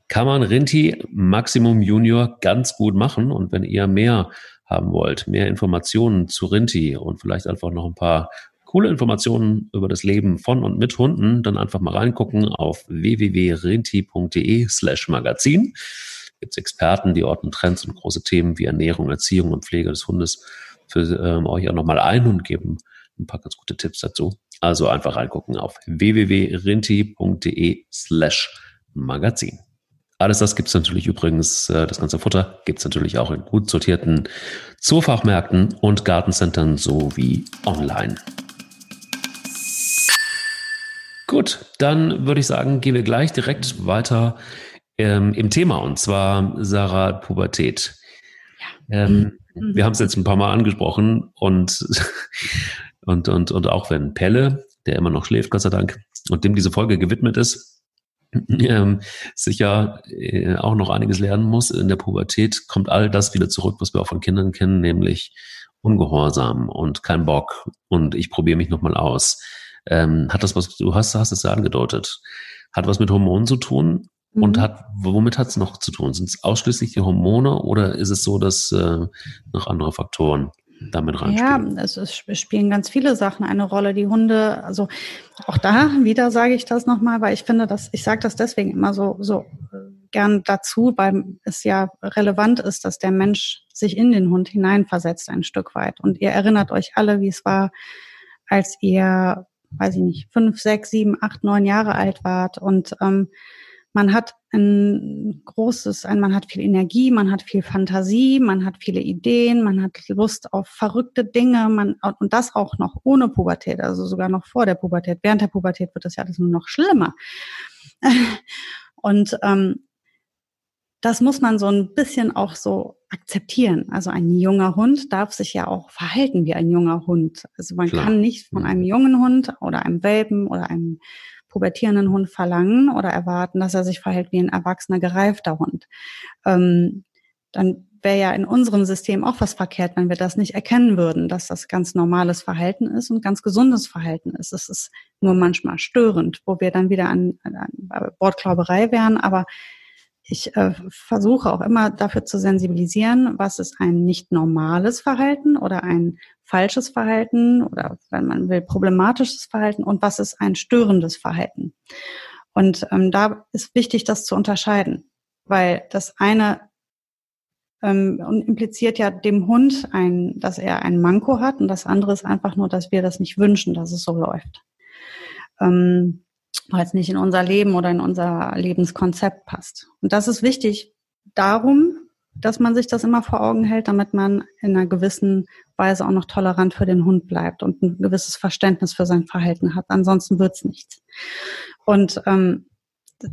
Speaker 1: kann man Rinti Maximum Junior ganz gut machen. Und wenn ihr mehr haben wollt, mehr Informationen zu Rinti und vielleicht einfach noch ein paar coole Informationen über das Leben von und mit Hunden, dann einfach mal reingucken auf www.renti.de slash Magazin. Gibt es Experten, die ordnen Trends und große Themen wie Ernährung, Erziehung und Pflege des Hundes für ähm, euch auch nochmal ein und geben ein paar ganz gute Tipps dazu. Also einfach reingucken auf www.rinti.de slash Magazin. Alles das gibt es natürlich übrigens, äh, das ganze Futter gibt es natürlich auch in gut sortierten Zoofachmärkten und Gartencentern sowie online. Gut, dann würde ich sagen, gehen wir gleich direkt weiter ähm, im Thema und zwar Sarah Pubertät. Ja. Ähm, mhm. Wir haben es jetzt ein paar Mal angesprochen und, und, und, und auch wenn Pelle, der immer noch schläft, Gott sei Dank, und dem diese Folge gewidmet ist, ähm, sicher äh, auch noch einiges lernen muss. In der Pubertät kommt all das wieder zurück, was wir auch von Kindern kennen, nämlich Ungehorsam und kein Bock und ich probiere mich nochmal aus. Ähm, hat das was, du hast, hast es ja angedeutet, hat was mit Hormonen zu tun mhm. und hat, womit hat es noch zu tun? Sind es ausschließlich die Hormone oder ist es so, dass äh, noch andere Faktoren damit reinspielen?
Speaker 2: Ja, es, es spielen ganz viele Sachen eine Rolle. Die Hunde, also auch da wieder sage ich das nochmal, weil ich finde, dass ich sage das deswegen immer so, so gern dazu, weil es ja relevant ist, dass der Mensch sich in den Hund hineinversetzt ein Stück weit. Und ihr erinnert euch alle, wie es war, als ihr, weiß ich nicht, fünf, sechs, sieben, acht, neun Jahre alt wart und ähm, man hat ein großes, ein, man hat viel Energie, man hat viel Fantasie, man hat viele Ideen, man hat Lust auf verrückte Dinge, man, und das auch noch ohne Pubertät, also sogar noch vor der Pubertät. Während der Pubertät wird das ja alles nur noch schlimmer. und ähm, das muss man so ein bisschen auch so akzeptieren. Also ein junger Hund darf sich ja auch verhalten wie ein junger Hund. Also man Klar. kann nicht von mhm. einem jungen Hund oder einem Welpen oder einem pubertierenden Hund verlangen oder erwarten, dass er sich verhält wie ein erwachsener, gereifter Hund. Ähm, dann wäre ja in unserem System auch was verkehrt, wenn wir das nicht erkennen würden, dass das ganz normales Verhalten ist und ganz gesundes Verhalten ist. Es ist nur manchmal störend, wo wir dann wieder an, an Wortklauberei wären, aber ich äh, versuche auch immer dafür zu sensibilisieren, was ist ein nicht normales Verhalten oder ein falsches Verhalten oder wenn man will problematisches Verhalten und was ist ein störendes Verhalten. Und ähm, da ist wichtig, das zu unterscheiden, weil das eine ähm, impliziert ja dem Hund ein, dass er ein Manko hat und das andere ist einfach nur, dass wir das nicht wünschen, dass es so läuft. Ähm, weil nicht in unser Leben oder in unser Lebenskonzept passt. Und das ist wichtig darum, dass man sich das immer vor Augen hält, damit man in einer gewissen Weise auch noch tolerant für den Hund bleibt und ein gewisses Verständnis für sein Verhalten hat. Ansonsten wird's nichts. Und ähm,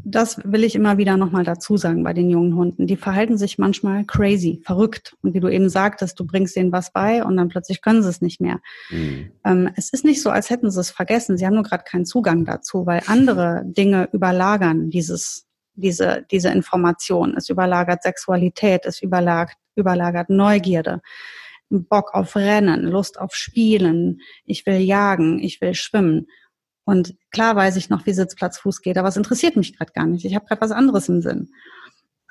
Speaker 2: das will ich immer wieder nochmal dazu sagen bei den jungen Hunden. Die verhalten sich manchmal crazy, verrückt. Und wie du eben sagtest, du bringst denen was bei und dann plötzlich können sie es nicht mehr. Mhm. Ähm, es ist nicht so, als hätten sie es vergessen. Sie haben nur gerade keinen Zugang dazu, weil andere Dinge überlagern dieses, diese, diese Information. Es überlagert Sexualität, es überlagert, überlagert Neugierde. Bock auf Rennen, Lust auf Spielen, ich will jagen, ich will schwimmen. Und klar weiß ich noch, wie Sitzplatz Fuß geht, aber es interessiert mich gerade gar nicht. Ich habe gerade was anderes im Sinn.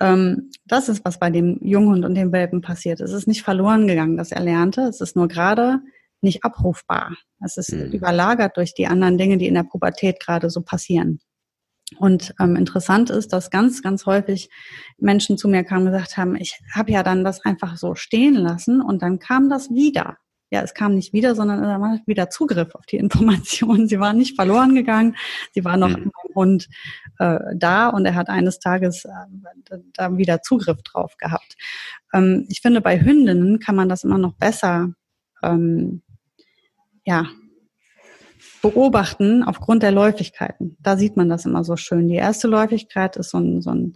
Speaker 2: Ähm, das ist, was bei dem Junghund und dem Welpen passiert. Es ist nicht verloren gegangen, das Erlernte. Es ist nur gerade nicht abrufbar. Es ist mhm. überlagert durch die anderen Dinge, die in der Pubertät gerade so passieren. Und ähm, interessant ist, dass ganz, ganz häufig Menschen zu mir kamen und gesagt haben, ich habe ja dann das einfach so stehen lassen und dann kam das wieder ja, es kam nicht wieder, sondern er war wieder Zugriff auf die Informationen. Sie waren nicht verloren gegangen, sie waren noch mhm. im Hund äh, da und er hat eines Tages äh, da wieder Zugriff drauf gehabt. Ähm, ich finde, bei Hündinnen kann man das immer noch besser ähm, ja, beobachten aufgrund der Läufigkeiten. Da sieht man das immer so schön. Die erste Läufigkeit ist so ein, so ein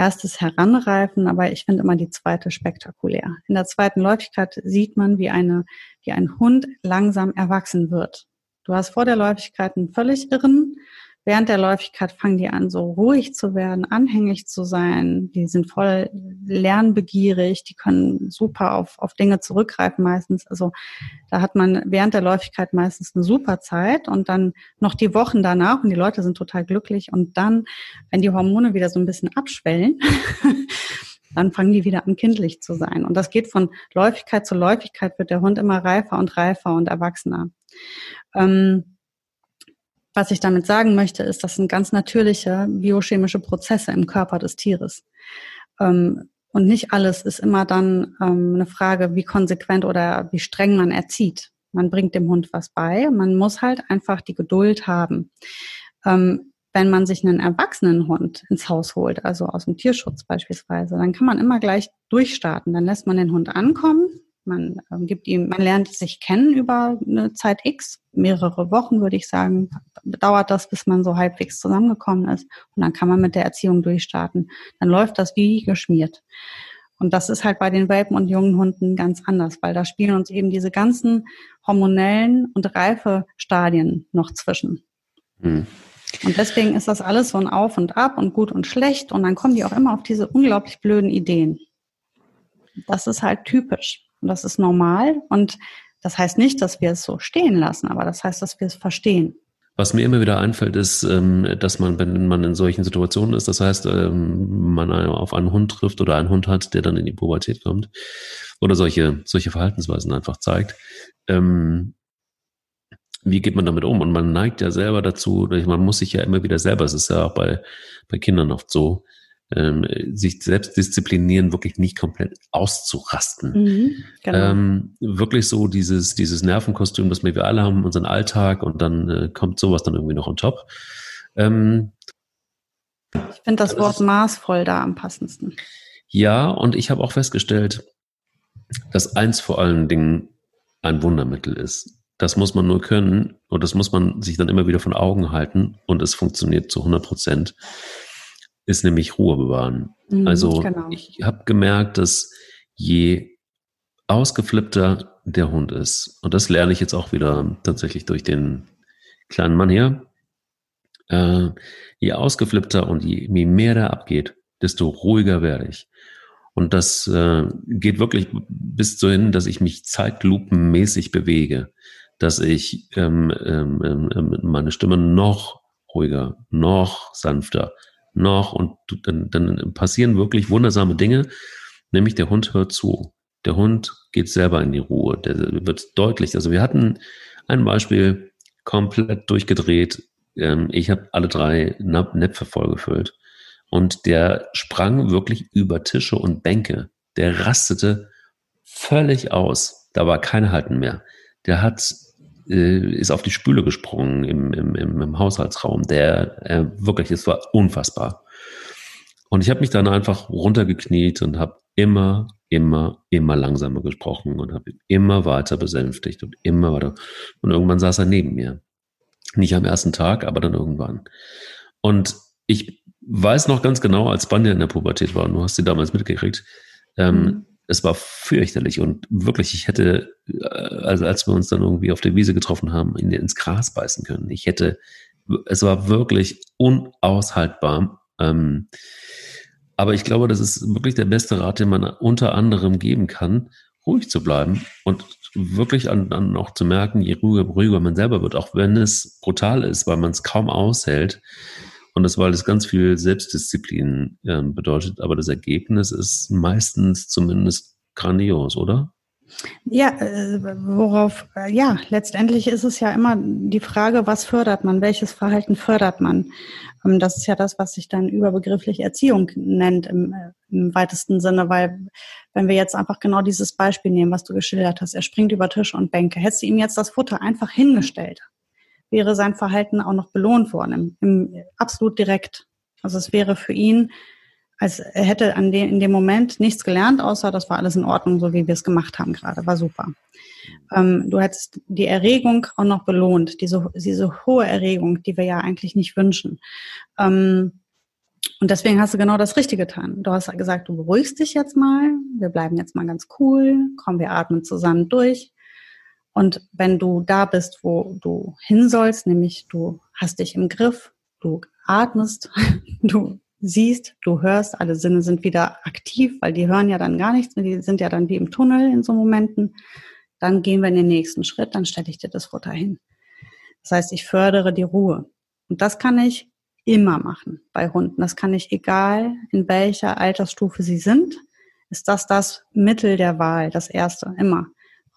Speaker 2: erstes Heranreifen, aber ich finde immer die zweite spektakulär. In der zweiten Läufigkeit sieht man, wie eine, wie ein Hund langsam erwachsen wird. Du hast vor der Läufigkeit einen völlig irren, während der Läufigkeit fangen die an, so ruhig zu werden, anhänglich zu sein. Die sind voll lernbegierig, die können super auf, auf Dinge zurückgreifen meistens. Also da hat man während der Läufigkeit meistens eine super Zeit und dann noch die Wochen danach und die Leute sind total glücklich. Und dann, wenn die Hormone wieder so ein bisschen abschwellen, dann fangen die wieder an, kindlich zu sein. Und das geht von Läufigkeit zu Läufigkeit, wird der Hund immer reifer und reifer und erwachsener. Ähm, was ich damit sagen möchte, ist, das sind ganz natürliche biochemische Prozesse im Körper des Tieres. Ähm, und nicht alles ist immer dann ähm, eine Frage, wie konsequent oder wie streng man erzieht. Man bringt dem Hund was bei. Man muss halt einfach die Geduld haben. Ähm, wenn man sich einen erwachsenen Hund ins Haus holt, also aus dem Tierschutz beispielsweise, dann kann man immer gleich durchstarten. Dann lässt man den Hund ankommen, man ähm, gibt ihm, man lernt sich kennen über eine Zeit X, mehrere Wochen würde ich sagen, dauert das, bis man so halbwegs zusammengekommen ist. Und dann kann man mit der Erziehung durchstarten. Dann läuft das wie geschmiert. Und das ist halt bei den Welpen und jungen Hunden ganz anders, weil da spielen uns eben diese ganzen hormonellen und reife Stadien noch zwischen. Mhm. Und deswegen ist das alles so ein Auf und Ab und gut und schlecht. Und dann kommen die auch immer auf diese unglaublich blöden Ideen. Das ist halt typisch. Und das ist normal. Und das heißt nicht, dass wir es so stehen lassen, aber das heißt, dass wir es verstehen.
Speaker 1: Was mir immer wieder einfällt, ist, ähm, dass man, wenn man in solchen Situationen ist, das heißt, ähm, man auf einen Hund trifft oder einen Hund hat, der dann in die Pubertät kommt oder solche, solche Verhaltensweisen einfach zeigt, ähm, wie geht man damit um? Und man neigt ja selber dazu, man muss sich ja immer wieder selber, es ist ja auch bei, bei Kindern oft so, ähm, sich selbst disziplinieren, wirklich nicht komplett auszurasten. Mhm, genau. ähm, wirklich so dieses, dieses Nervenkostüm, das wir alle haben, unseren Alltag und dann äh, kommt sowas dann irgendwie noch on top. Ähm,
Speaker 2: ich finde das Wort maßvoll da am passendsten.
Speaker 1: Ja, und ich habe auch festgestellt, dass eins vor allen Dingen ein Wundermittel ist. Das muss man nur können und das muss man sich dann immer wieder von Augen halten und es funktioniert zu 100 Prozent ist nämlich Ruhe bewahren. Mhm, also genau. ich habe gemerkt, dass je ausgeflippter der Hund ist, und das lerne ich jetzt auch wieder tatsächlich durch den kleinen Mann hier, äh, je ausgeflippter und je, je mehr der abgeht, desto ruhiger werde ich. Und das äh, geht wirklich bis zu hin, dass ich mich zeitlupenmäßig bewege, dass ich ähm, ähm, ähm, meine Stimme noch ruhiger, noch sanfter, noch und dann, dann passieren wirklich wundersame Dinge, nämlich der Hund hört zu. Der Hund geht selber in die Ruhe, der wird deutlich. Also wir hatten ein Beispiel komplett durchgedreht. Ähm, ich habe alle drei Näpfe vollgefüllt und der sprang wirklich über Tische und Bänke. Der rastete völlig aus. Da war kein Halten mehr. Der hat ist auf die Spüle gesprungen im, im, im Haushaltsraum. Der äh, wirklich, es war unfassbar. Und ich habe mich dann einfach runtergekniet und habe immer, immer, immer langsamer gesprochen und habe immer weiter besänftigt und immer weiter. Und irgendwann saß er neben mir. Nicht am ersten Tag, aber dann irgendwann. Und ich weiß noch ganz genau, als Banja in der Pubertät war, und du hast sie damals mitgekriegt, ähm, mhm es war fürchterlich und wirklich, ich hätte, äh, also als wir uns dann irgendwie auf der Wiese getroffen haben, in, ins Gras beißen können. Ich hätte, es war wirklich unaushaltbar. Ähm, aber ich glaube, das ist wirklich der beste Rat, den man unter anderem geben kann, ruhig zu bleiben und wirklich an, an auch zu merken, je ruhiger, ruhiger man selber wird, auch wenn es brutal ist, weil man es kaum aushält, und das, weil es ganz viel Selbstdisziplin äh, bedeutet, aber das Ergebnis ist meistens zumindest grandios, oder?
Speaker 2: Ja, äh, worauf, äh, ja, letztendlich ist es ja immer die Frage, was fördert man, welches Verhalten fördert man. Ähm, das ist ja das, was sich dann überbegrifflich Erziehung nennt im, äh, im weitesten Sinne, weil wenn wir jetzt einfach genau dieses Beispiel nehmen, was du geschildert hast, er springt über Tische und Bänke, hättest du ihm jetzt das Futter einfach hingestellt, wäre sein Verhalten auch noch belohnt worden, im, im, absolut direkt. Also es wäre für ihn, als er hätte an dem, in dem Moment nichts gelernt, außer das war alles in Ordnung, so wie wir es gemacht haben gerade, war super. Ähm, du hättest die Erregung auch noch belohnt, diese, diese hohe Erregung, die wir ja eigentlich nicht wünschen. Ähm, und deswegen hast du genau das Richtige getan. Du hast gesagt, du beruhigst dich jetzt mal, wir bleiben jetzt mal ganz cool, komm, wir atmen zusammen durch. Und wenn du da bist, wo du hin sollst, nämlich du hast dich im Griff, du atmest, du siehst, du hörst, alle Sinne sind wieder aktiv, weil die hören ja dann gar nichts mehr, die sind ja dann wie im Tunnel in so Momenten. Dann gehen wir in den nächsten Schritt, dann stelle ich dir das Futter hin. Das heißt, ich fördere die Ruhe. Und das kann ich immer machen bei Hunden. Das kann ich egal, in welcher Altersstufe sie sind, ist das das Mittel der Wahl, das erste, immer.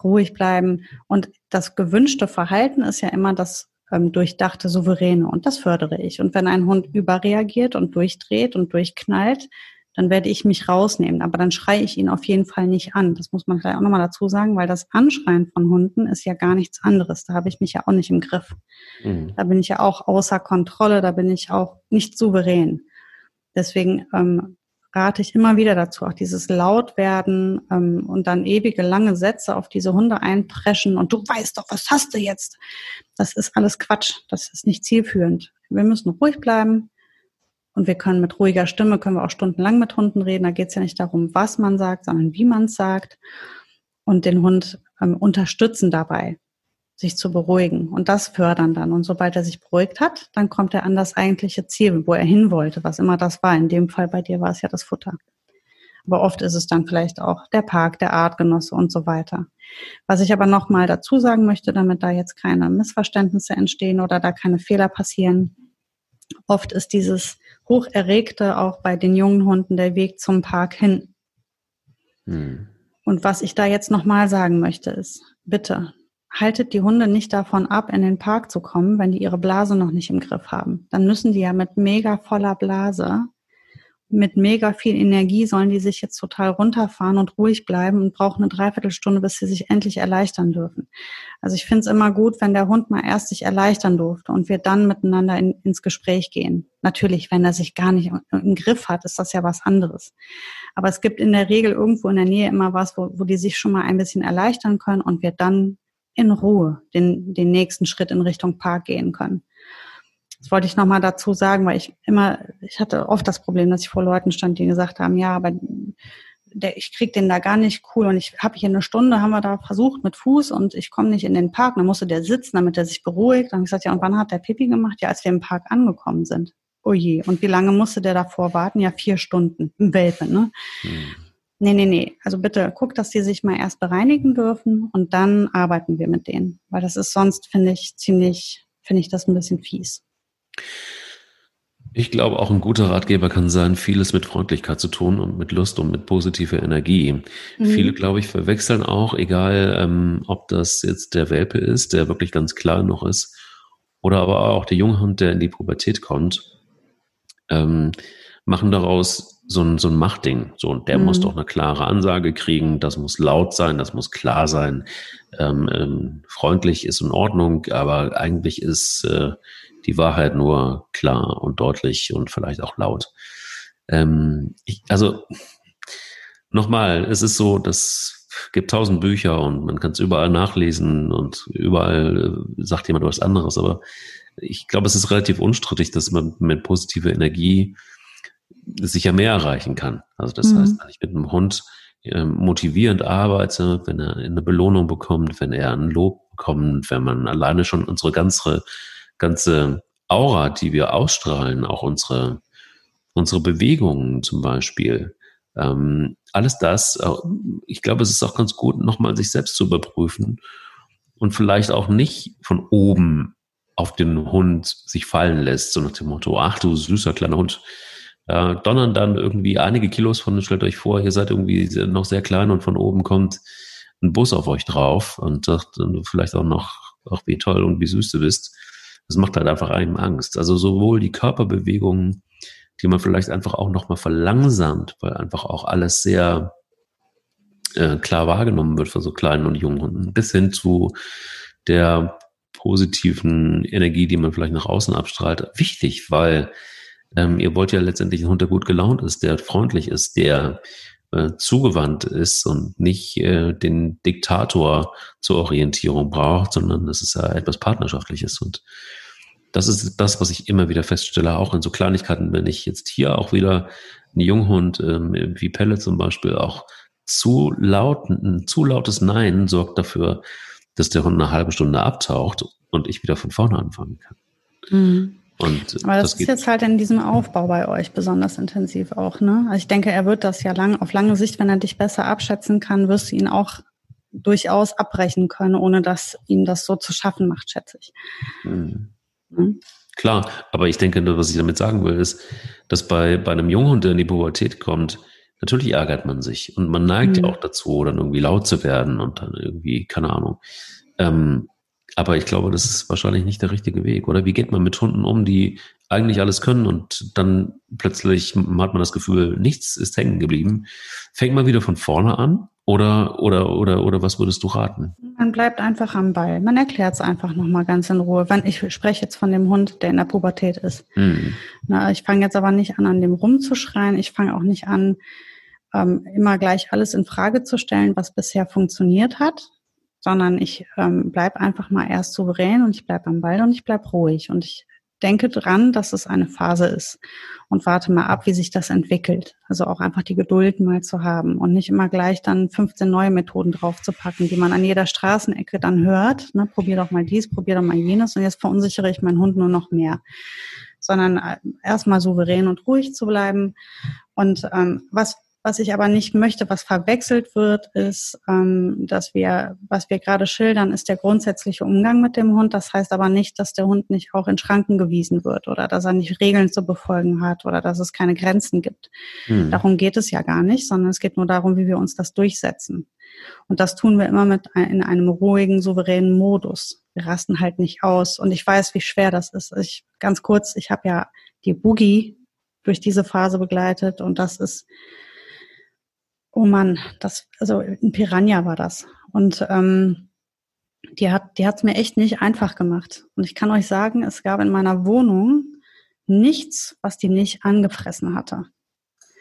Speaker 2: Ruhig bleiben. Und das gewünschte Verhalten ist ja immer das ähm, durchdachte Souveräne. Und das fördere ich. Und wenn ein Hund überreagiert und durchdreht und durchknallt, dann werde ich mich rausnehmen. Aber dann schreie ich ihn auf jeden Fall nicht an. Das muss man gleich auch nochmal dazu sagen, weil das Anschreien von Hunden ist ja gar nichts anderes. Da habe ich mich ja auch nicht im Griff. Mhm. Da bin ich ja auch außer Kontrolle, da bin ich auch nicht souverän. Deswegen ähm, rate ich immer wieder dazu, auch dieses Lautwerden ähm, und dann ewige lange Sätze auf diese Hunde einpreschen und du weißt doch, was hast du jetzt? Das ist alles Quatsch. Das ist nicht zielführend. Wir müssen ruhig bleiben, und wir können mit ruhiger Stimme, können wir auch stundenlang mit Hunden reden. Da geht es ja nicht darum, was man sagt, sondern wie man es sagt. Und den Hund ähm, unterstützen dabei, sich zu beruhigen. Und das fördern dann. Und sobald er sich beruhigt hat, dann kommt er an das eigentliche Ziel, wo er hin wollte, was immer das war. In dem Fall bei dir war es ja das Futter. Aber oft ist es dann vielleicht auch der Park, der Artgenosse und so weiter. Was ich aber nochmal dazu sagen möchte, damit da jetzt keine Missverständnisse entstehen oder da keine Fehler passieren. Oft ist dieses Hocherregte auch bei den jungen Hunden der Weg zum Park hin. Hm. Und was ich da jetzt nochmal sagen möchte ist, bitte haltet die Hunde nicht davon ab, in den Park zu kommen, wenn die ihre Blase noch nicht im Griff haben. Dann müssen die ja mit mega voller Blase mit mega viel Energie sollen die sich jetzt total runterfahren und ruhig bleiben und brauchen eine Dreiviertelstunde, bis sie sich endlich erleichtern dürfen. Also ich finde es immer gut, wenn der Hund mal erst sich erleichtern durfte und wir dann miteinander in, ins Gespräch gehen. Natürlich, wenn er sich gar nicht im Griff hat, ist das ja was anderes. Aber es gibt in der Regel irgendwo in der Nähe immer was, wo, wo die sich schon mal ein bisschen erleichtern können und wir dann in Ruhe den, den nächsten Schritt in Richtung Park gehen können. Das wollte ich nochmal dazu sagen, weil ich immer, ich hatte oft das Problem, dass ich vor Leuten stand, die gesagt haben, ja, aber der, ich krieg den da gar nicht cool und ich habe hier eine Stunde, haben wir da versucht mit Fuß und ich komme nicht in den Park. Dann musste der sitzen, damit er sich beruhigt. Dann habe ich gesagt, ja, und wann hat der Pipi gemacht? Ja, als wir im Park angekommen sind. Oh je. Und wie lange musste der davor warten? Ja, vier Stunden. Im Welpe, ne? Hm. Nee, nee, nee. Also bitte guck, dass die sich mal erst bereinigen dürfen und dann arbeiten wir mit denen. Weil das ist sonst, finde ich, ziemlich, finde ich das ein bisschen fies.
Speaker 1: Ich glaube, auch ein guter Ratgeber kann sein, vieles mit Freundlichkeit zu tun und mit Lust und mit positiver Energie. Mhm. Viele, glaube ich, verwechseln auch, egal ähm, ob das jetzt der Welpe ist, der wirklich ganz klar noch ist, oder aber auch der Junghund, der in die Pubertät kommt, ähm, machen daraus so ein, so ein Machtding. So, und der mhm. muss doch eine klare Ansage kriegen, das muss laut sein, das muss klar sein. Ähm, ähm, freundlich ist in Ordnung, aber eigentlich ist äh, die Wahrheit nur klar und deutlich und vielleicht auch laut. Ähm, ich, also nochmal, es ist so, das gibt tausend Bücher und man kann es überall nachlesen und überall äh, sagt jemand was anderes, aber ich glaube, es ist relativ unstrittig, dass man mit positiver Energie sicher mehr erreichen kann. Also das mhm. heißt, wenn ich mit einem Hund äh, motivierend arbeite, wenn er eine Belohnung bekommt, wenn er ein Lob bekommt, wenn man alleine schon unsere ganze ganze Aura, die wir ausstrahlen, auch unsere, unsere Bewegungen zum Beispiel, ähm, alles das, äh, ich glaube, es ist auch ganz gut, nochmal sich selbst zu überprüfen und vielleicht auch nicht von oben auf den Hund sich fallen lässt, so nach dem Motto, ach du süßer kleiner Hund, äh, donnern dann irgendwie einige Kilos von, stellt euch vor, ihr seid irgendwie noch sehr klein und von oben kommt ein Bus auf euch drauf und sagt vielleicht auch noch, ach wie toll und wie süß du bist das macht halt einfach einem Angst. Also sowohl die Körperbewegungen, die man vielleicht einfach auch nochmal verlangsamt, weil einfach auch alles sehr äh, klar wahrgenommen wird von so kleinen und jungen Hunden, bis hin zu der positiven Energie, die man vielleicht nach außen abstrahlt, wichtig, weil ähm, ihr wollt ja letztendlich einen Hund, der gut gelaunt ist, der freundlich ist, der äh, zugewandt ist und nicht äh, den Diktator zur Orientierung braucht, sondern es ist ja etwas Partnerschaftliches. Und das ist das, was ich immer wieder feststelle, auch in so Kleinigkeiten, wenn ich jetzt hier auch wieder einen Junghund, ähm, wie Pelle zum Beispiel, auch zu laut, ein zu lautes Nein sorgt dafür, dass der Hund eine halbe Stunde abtaucht und ich wieder von vorne anfangen kann.
Speaker 2: Mhm. Und Aber das, das ist jetzt halt in diesem Aufbau bei euch besonders intensiv auch, ne? Also ich denke, er wird das ja lang, auf lange Sicht, wenn er dich besser abschätzen kann, wirst du ihn auch durchaus abbrechen können, ohne dass ihm das so zu schaffen macht, schätze ich. Hm.
Speaker 1: Mhm. Klar, aber ich denke, was ich damit sagen will, ist, dass bei, bei einem Junghund, der in die Pubertät kommt, natürlich ärgert man sich und man neigt mhm. ja auch dazu, dann irgendwie laut zu werden und dann irgendwie, keine Ahnung. Ähm, aber ich glaube, das ist wahrscheinlich nicht der richtige Weg, oder? Wie geht man mit Hunden um, die eigentlich alles können und dann plötzlich hat man das Gefühl, nichts ist hängen geblieben. Fängt man wieder von vorne an oder, oder, oder, oder was würdest du raten?
Speaker 2: Man bleibt einfach am Ball. Man erklärt es einfach nochmal ganz in Ruhe. Wann, ich spreche jetzt von dem Hund, der in der Pubertät ist. Mhm. Na, ich fange jetzt aber nicht an, an dem rumzuschreien. Ich fange auch nicht an, ähm, immer gleich alles in Frage zu stellen, was bisher funktioniert hat, sondern ich ähm, bleib einfach mal erst souverän und ich bleib am Ball und ich bleib ruhig und ich denke dran, dass es eine Phase ist und warte mal ab, wie sich das entwickelt. Also auch einfach die Geduld mal zu haben und nicht immer gleich dann 15 neue Methoden draufzupacken, die man an jeder Straßenecke dann hört. Ne, probier doch mal dies, probier doch mal jenes und jetzt verunsichere ich meinen Hund nur noch mehr. Sondern äh, erstmal souverän und ruhig zu bleiben. Und ähm, was was ich aber nicht möchte, was verwechselt wird, ist, ähm, dass wir, was wir gerade schildern, ist der grundsätzliche Umgang mit dem Hund. Das heißt aber nicht, dass der Hund nicht auch in Schranken gewiesen wird oder dass er nicht Regeln zu befolgen hat oder dass es keine Grenzen gibt. Hm. Darum geht es ja gar nicht, sondern es geht nur darum, wie wir uns das durchsetzen. Und das tun wir immer mit in einem ruhigen, souveränen Modus. Wir rasten halt nicht aus. Und ich weiß, wie schwer das ist. Ich ganz kurz, ich habe ja die Boogie durch diese Phase begleitet und das ist Oh Mann, das, also ein Piranha war das. Und ähm, die hat die hat's mir echt nicht einfach gemacht. Und ich kann euch sagen, es gab in meiner Wohnung nichts, was die nicht angefressen hatte.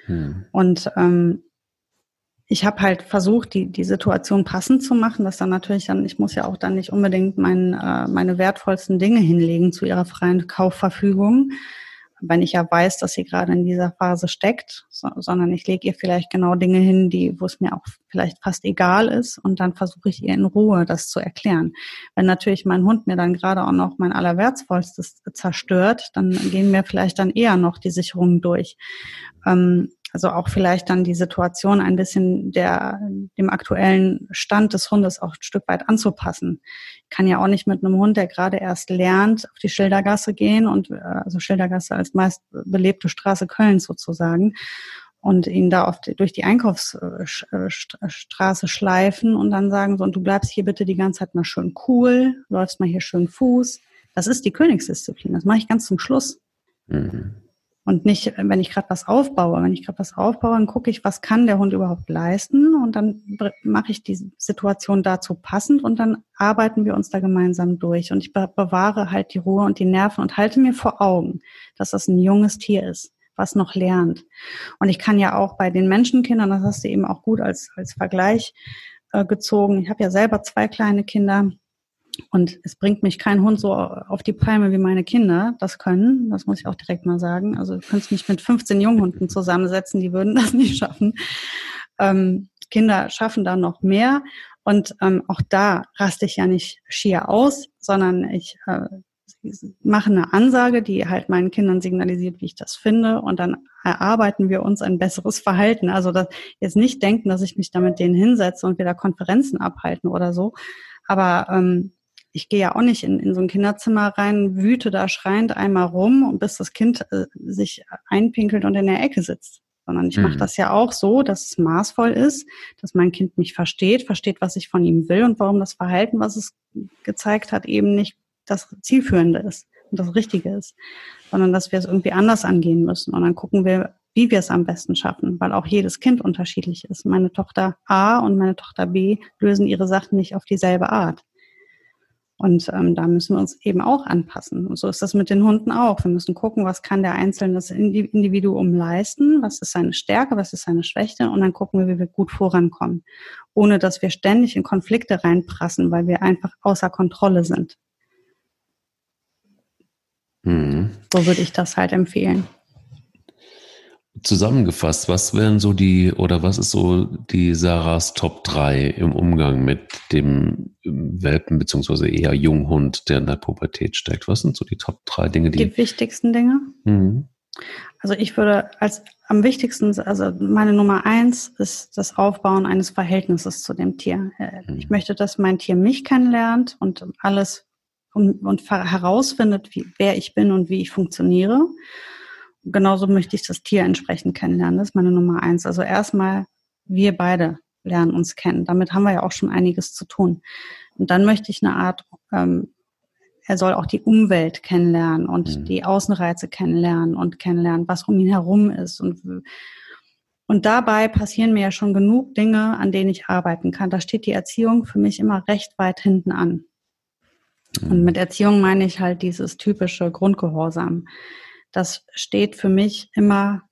Speaker 2: Hm. Und ähm, ich habe halt versucht, die, die Situation passend zu machen, dass dann natürlich dann, ich muss ja auch dann nicht unbedingt mein, äh, meine wertvollsten Dinge hinlegen zu ihrer freien Kaufverfügung wenn ich ja weiß, dass sie gerade in dieser Phase steckt, so, sondern ich lege ihr vielleicht genau Dinge hin, die, wo es mir auch vielleicht fast egal ist und dann versuche ich ihr in Ruhe das zu erklären. Wenn natürlich mein Hund mir dann gerade auch noch mein Allerwertvollstes zerstört, dann gehen mir vielleicht dann eher noch die Sicherungen durch. Ähm, also auch vielleicht dann die Situation ein bisschen der, dem aktuellen Stand des Hundes auch ein Stück weit anzupassen. Ich kann ja auch nicht mit einem Hund, der gerade erst lernt, auf die Schildergasse gehen und, äh, also Schildergasse als meist belebte Straße Kölns sozusagen und ihn da die, durch die Einkaufsstraße schleifen und dann sagen so, und du bleibst hier bitte die ganze Zeit mal schön cool, läufst mal hier schön Fuß. Das ist die Königsdisziplin. Das mache ich ganz zum Schluss. Mhm. Und nicht, wenn ich gerade was aufbaue. Wenn ich gerade was aufbaue, dann gucke ich, was kann der Hund überhaupt leisten und dann mache ich die Situation dazu passend und dann arbeiten wir uns da gemeinsam durch. Und ich bewahre halt die Ruhe und die Nerven und halte mir vor Augen, dass das ein junges Tier ist, was noch lernt. Und ich kann ja auch bei den Menschenkindern, das hast du eben auch gut als, als Vergleich äh, gezogen. Ich habe ja selber zwei kleine Kinder und es bringt mich kein Hund so auf die Palme, wie meine Kinder das können. Das muss ich auch direkt mal sagen. Also du könntest mich mit 15 Junghunden zusammensetzen, die würden das nicht schaffen. Ähm, Kinder schaffen da noch mehr. Und ähm, auch da raste ich ja nicht schier aus, sondern ich äh, mache eine Ansage, die halt meinen Kindern signalisiert, wie ich das finde. Und dann erarbeiten wir uns ein besseres Verhalten. Also das, jetzt nicht denken, dass ich mich da mit denen hinsetze und wieder Konferenzen abhalten oder so. Aber ähm, ich gehe ja auch nicht in, in so ein Kinderzimmer rein, wüte da schreiend einmal rum, und bis das Kind äh, sich einpinkelt und in der Ecke sitzt. Sondern ich mhm. mache das ja auch so, dass es maßvoll ist, dass mein Kind mich versteht, versteht, was ich von ihm will und warum das Verhalten, was es gezeigt hat, eben nicht das Zielführende ist und das Richtige ist, sondern dass wir es irgendwie anders angehen müssen. Und dann gucken wir, wie wir es am besten schaffen, weil auch jedes Kind unterschiedlich ist. Meine Tochter A und meine Tochter B lösen ihre Sachen nicht auf dieselbe Art. Und ähm, da müssen wir uns eben auch anpassen. Und so ist das mit den Hunden auch. Wir müssen gucken, was kann der Einzelne das Individuum leisten, was ist seine Stärke, was ist seine Schwäche und dann gucken wir, wie wir gut vorankommen, ohne dass wir ständig in Konflikte reinprassen, weil wir einfach außer Kontrolle sind. Mhm. So würde ich das halt empfehlen.
Speaker 1: Zusammengefasst, was wären so die oder was ist so die Sarahs Top 3 im Umgang mit dem Welpen beziehungsweise eher Junghund, der in der Pubertät steckt? Was sind so die Top 3 Dinge,
Speaker 2: die. Die wichtigsten Dinge? Mhm. Also ich würde als am wichtigsten, also meine Nummer eins ist das Aufbauen eines Verhältnisses zu dem Tier. Äh, mhm. Ich möchte, dass mein Tier mich kennenlernt und alles und, und herausfindet, wie, wer ich bin und wie ich funktioniere. Genauso möchte ich das Tier entsprechend kennenlernen. Das ist meine Nummer eins. Also erstmal wir beide lernen uns kennen. Damit haben wir ja auch schon einiges zu tun. Und dann möchte ich eine Art, ähm, er soll auch die Umwelt kennenlernen und mhm. die Außenreize kennenlernen und kennenlernen, was um ihn herum ist. Und, und dabei passieren mir ja schon genug Dinge, an denen ich arbeiten kann. Da steht die Erziehung für mich immer recht weit hinten an. Mhm. Und mit Erziehung meine ich halt dieses typische Grundgehorsam. Das steht für mich immer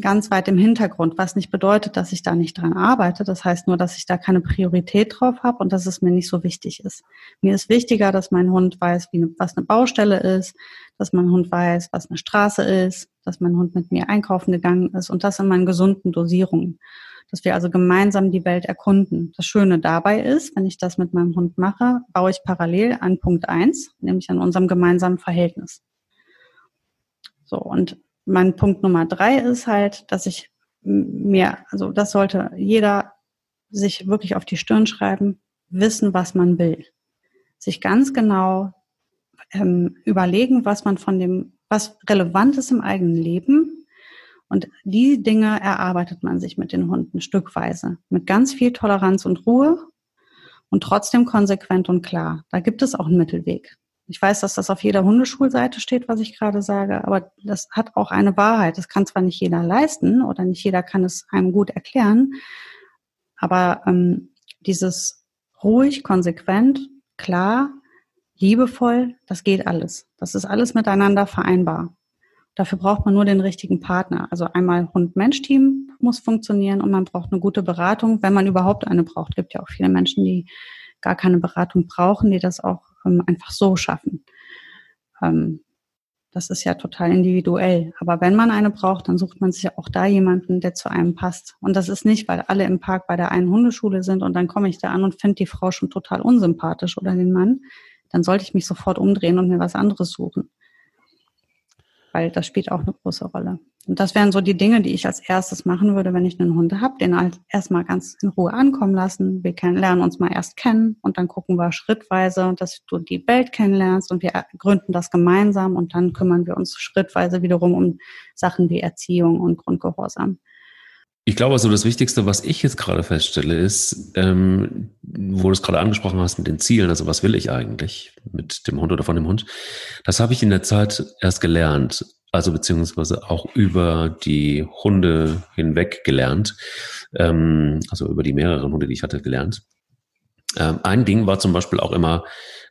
Speaker 2: ganz weit im Hintergrund, was nicht bedeutet, dass ich da nicht dran arbeite. Das heißt nur, dass ich da keine Priorität drauf habe und dass es mir nicht so wichtig ist. Mir ist wichtiger, dass mein Hund weiß, wie, was eine Baustelle ist, dass mein Hund weiß, was eine Straße ist, dass mein Hund mit mir einkaufen gegangen ist und das in meinen gesunden Dosierungen. Dass wir also gemeinsam die Welt erkunden. Das Schöne dabei ist, wenn ich das mit meinem Hund mache, baue ich parallel an Punkt eins, nämlich an unserem gemeinsamen Verhältnis. So, und mein Punkt Nummer drei ist halt, dass ich mir, also das sollte jeder sich wirklich auf die Stirn schreiben, wissen, was man will. Sich ganz genau ähm, überlegen, was man von dem, was relevant ist im eigenen Leben. Und die Dinge erarbeitet man sich mit den Hunden stückweise. Mit ganz viel Toleranz und Ruhe und trotzdem konsequent und klar. Da gibt es auch einen Mittelweg. Ich weiß, dass das auf jeder Hundeschulseite steht, was ich gerade sage, aber das hat auch eine Wahrheit. Das kann zwar nicht jeder leisten oder nicht jeder kann es einem gut erklären, aber ähm, dieses ruhig, konsequent, klar, liebevoll, das geht alles. Das ist alles miteinander vereinbar. Dafür braucht man nur den richtigen Partner. Also einmal Hund-Mensch-Team muss funktionieren und man braucht eine gute Beratung, wenn man überhaupt eine braucht. Es gibt ja auch viele Menschen, die gar keine Beratung brauchen, die das auch einfach so schaffen. Ähm, das ist ja total individuell. Aber wenn man eine braucht, dann sucht man sich ja auch da jemanden, der zu einem passt. Und das ist nicht, weil alle im Park bei der einen Hundeschule sind und dann komme ich da an und finde die Frau schon total unsympathisch oder den Mann. Dann sollte ich mich sofort umdrehen und mir was anderes suchen weil das spielt auch eine große Rolle. Und das wären so die Dinge, die ich als erstes machen würde, wenn ich einen Hund habe, den halt erstmal ganz in Ruhe ankommen lassen. Wir lernen uns mal erst kennen und dann gucken wir schrittweise, dass du die Welt kennenlernst und wir gründen das gemeinsam und dann kümmern wir uns schrittweise wiederum um Sachen wie Erziehung und Grundgehorsam.
Speaker 1: Ich glaube, also das Wichtigste, was ich jetzt gerade feststelle, ist, ähm, wo du es gerade angesprochen hast mit den Zielen, also was will ich eigentlich mit dem Hund oder von dem Hund, das habe ich in der Zeit erst gelernt, also beziehungsweise auch über die Hunde hinweg gelernt, ähm, also über die mehreren Hunde, die ich hatte, gelernt. Ähm, ein Ding war zum Beispiel auch immer,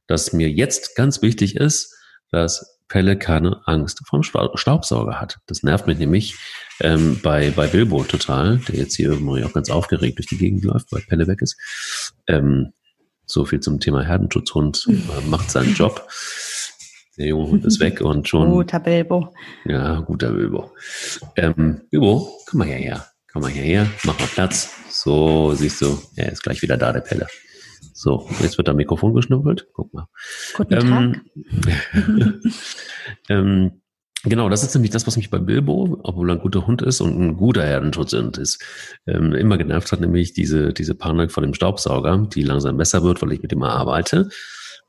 Speaker 1: dass mir jetzt ganz wichtig ist, dass Pelle keine Angst vom Staubsauger hat. Das nervt mich nämlich ähm, bei, bei Bilbo total, der jetzt hier irgendwie auch ganz aufgeregt durch die Gegend läuft, weil Pelle weg ist. Ähm, so viel zum Thema Herdenschutzhund, äh, macht seinen Job. Der junge Hund ist weg und schon.
Speaker 2: Guter Bilbo.
Speaker 1: Ja, guter Bilbo. Ähm, Bilbo, komm mal hierher. Komm mal hierher, mach mal Platz. So, siehst du, er ist gleich wieder da, der Pelle. So, jetzt wird am Mikrofon geschnuppelt. Guck mal.
Speaker 2: Guten ähm, Tag.
Speaker 1: ähm, genau, das ist nämlich das, was mich bei Bilbo, obwohl er ein guter Hund ist und ein guter Herdenschutz ist, ähm, immer genervt hat, nämlich diese, diese Panik vor dem Staubsauger, die langsam besser wird, weil ich mit ihm arbeite.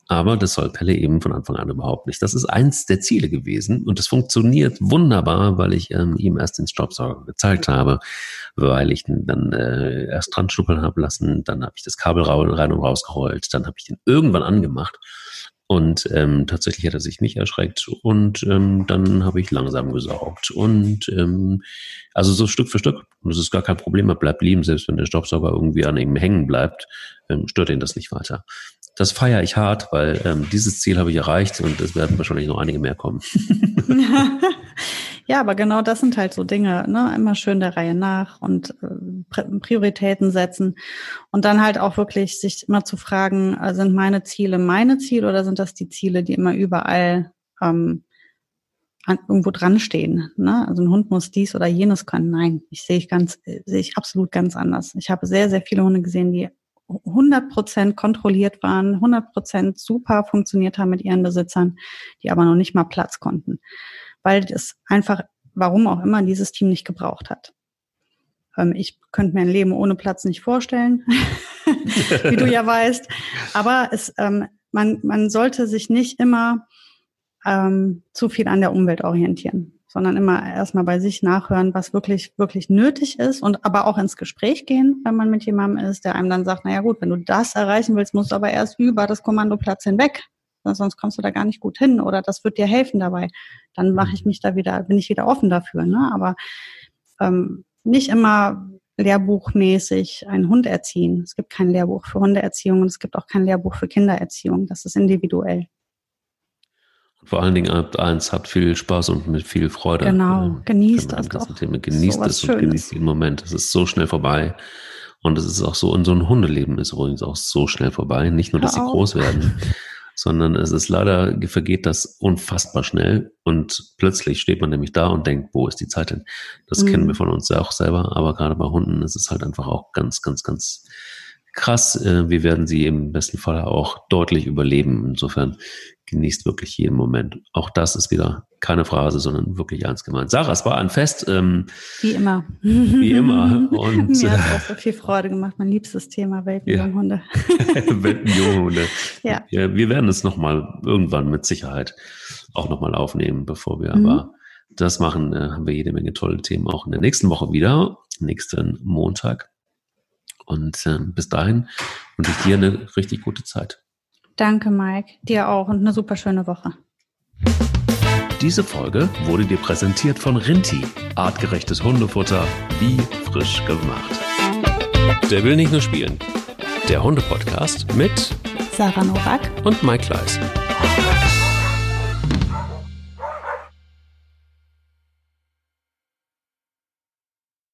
Speaker 1: Aber das soll Pelle eben von Anfang an überhaupt nicht. Das ist eins der Ziele gewesen und es funktioniert wunderbar, weil ich ähm, ihm erst den Staubsauger gezeigt habe, weil ich ihn dann äh, erst dran schnuppeln habe lassen, dann habe ich das Kabel rein und rausgerollt, dann habe ich den irgendwann angemacht und ähm, tatsächlich hat er sich nicht erschreckt und ähm, dann habe ich langsam gesaugt. Und ähm, also so Stück für Stück. Und das ist gar kein Problem, er bleibt lieben, selbst wenn der Staubsauger irgendwie an ihm hängen bleibt, ähm, stört ihn das nicht weiter. Das feiere ich hart, weil ähm, dieses Ziel habe ich erreicht und es werden wahrscheinlich noch einige mehr kommen.
Speaker 2: ja, aber genau das sind halt so Dinge, ne? Immer schön der Reihe nach und äh, Prioritäten setzen und dann halt auch wirklich sich immer zu fragen, äh, sind meine Ziele meine Ziele oder sind das die Ziele, die immer überall ähm, an, irgendwo dran stehen. Ne? Also ein Hund muss dies oder jenes können. Nein, ich sehe ich ganz, äh, sehe ich absolut ganz anders. Ich habe sehr, sehr viele Hunde gesehen, die 100 Prozent kontrolliert waren, 100 Prozent super funktioniert haben mit ihren Besitzern, die aber noch nicht mal Platz konnten, weil es einfach, warum auch immer, dieses Team nicht gebraucht hat. Ähm, ich könnte mir ein Leben ohne Platz nicht vorstellen, wie du ja weißt. Aber es, ähm, man, man sollte sich nicht immer ähm, zu viel an der Umwelt orientieren, sondern immer erstmal bei sich nachhören, was wirklich, wirklich nötig ist und aber auch ins Gespräch gehen, wenn man mit jemandem ist, der einem dann sagt, naja gut, wenn du das erreichen willst, musst du aber erst über das Kommandoplatz hinweg, sonst kommst du da gar nicht gut hin oder das wird dir helfen dabei. Dann mache ich mich da wieder, bin ich wieder offen dafür. Ne? Aber ähm, nicht immer lehrbuchmäßig einen Hund erziehen. Es gibt kein Lehrbuch für Hundeerziehung und es gibt auch kein Lehrbuch für Kindererziehung. Das ist individuell.
Speaker 1: Vor allen Dingen habt eins, habt viel Spaß und mit viel Freude.
Speaker 2: Genau, genießt das doch.
Speaker 1: Thema. Genießt es und genießt den Moment. Es ist so schnell vorbei. Und es ist auch so, und so ein Hundeleben ist übrigens auch so schnell vorbei. Nicht nur, dass sie groß werden, sondern es ist leider, vergeht das unfassbar schnell und plötzlich steht man nämlich da und denkt, wo ist die Zeit denn? Das mhm. kennen wir von uns ja auch selber, aber gerade bei Hunden ist es halt einfach auch ganz, ganz, ganz krass. Äh, wir werden sie im besten Fall auch deutlich überleben. Insofern genießt wirklich jeden Moment. Auch das ist wieder keine Phrase, sondern wirklich ernst gemeint. Sarah, es war ein Fest.
Speaker 2: Ähm, wie immer.
Speaker 1: Wie immer.
Speaker 2: Und, Mir hat äh, auch so viel Freude gemacht. Mein liebstes Thema, Welpenjunghunde.
Speaker 1: Ja. Welpenjunghunde. ja. ja. Wir werden es nochmal irgendwann mit Sicherheit auch nochmal aufnehmen, bevor wir mhm. aber das machen, äh, haben wir jede Menge tolle Themen auch in der nächsten Woche wieder, nächsten Montag. Und äh, bis dahin wünsche ich dir eine richtig gute Zeit.
Speaker 2: Danke, Mike. Dir auch und eine super schöne Woche.
Speaker 1: Diese Folge wurde dir präsentiert von Rinti. Artgerechtes Hundefutter, wie frisch gemacht. Der will nicht nur spielen. Der Hunde-Podcast mit
Speaker 2: Sarah Novak
Speaker 1: und Mike Kleiss.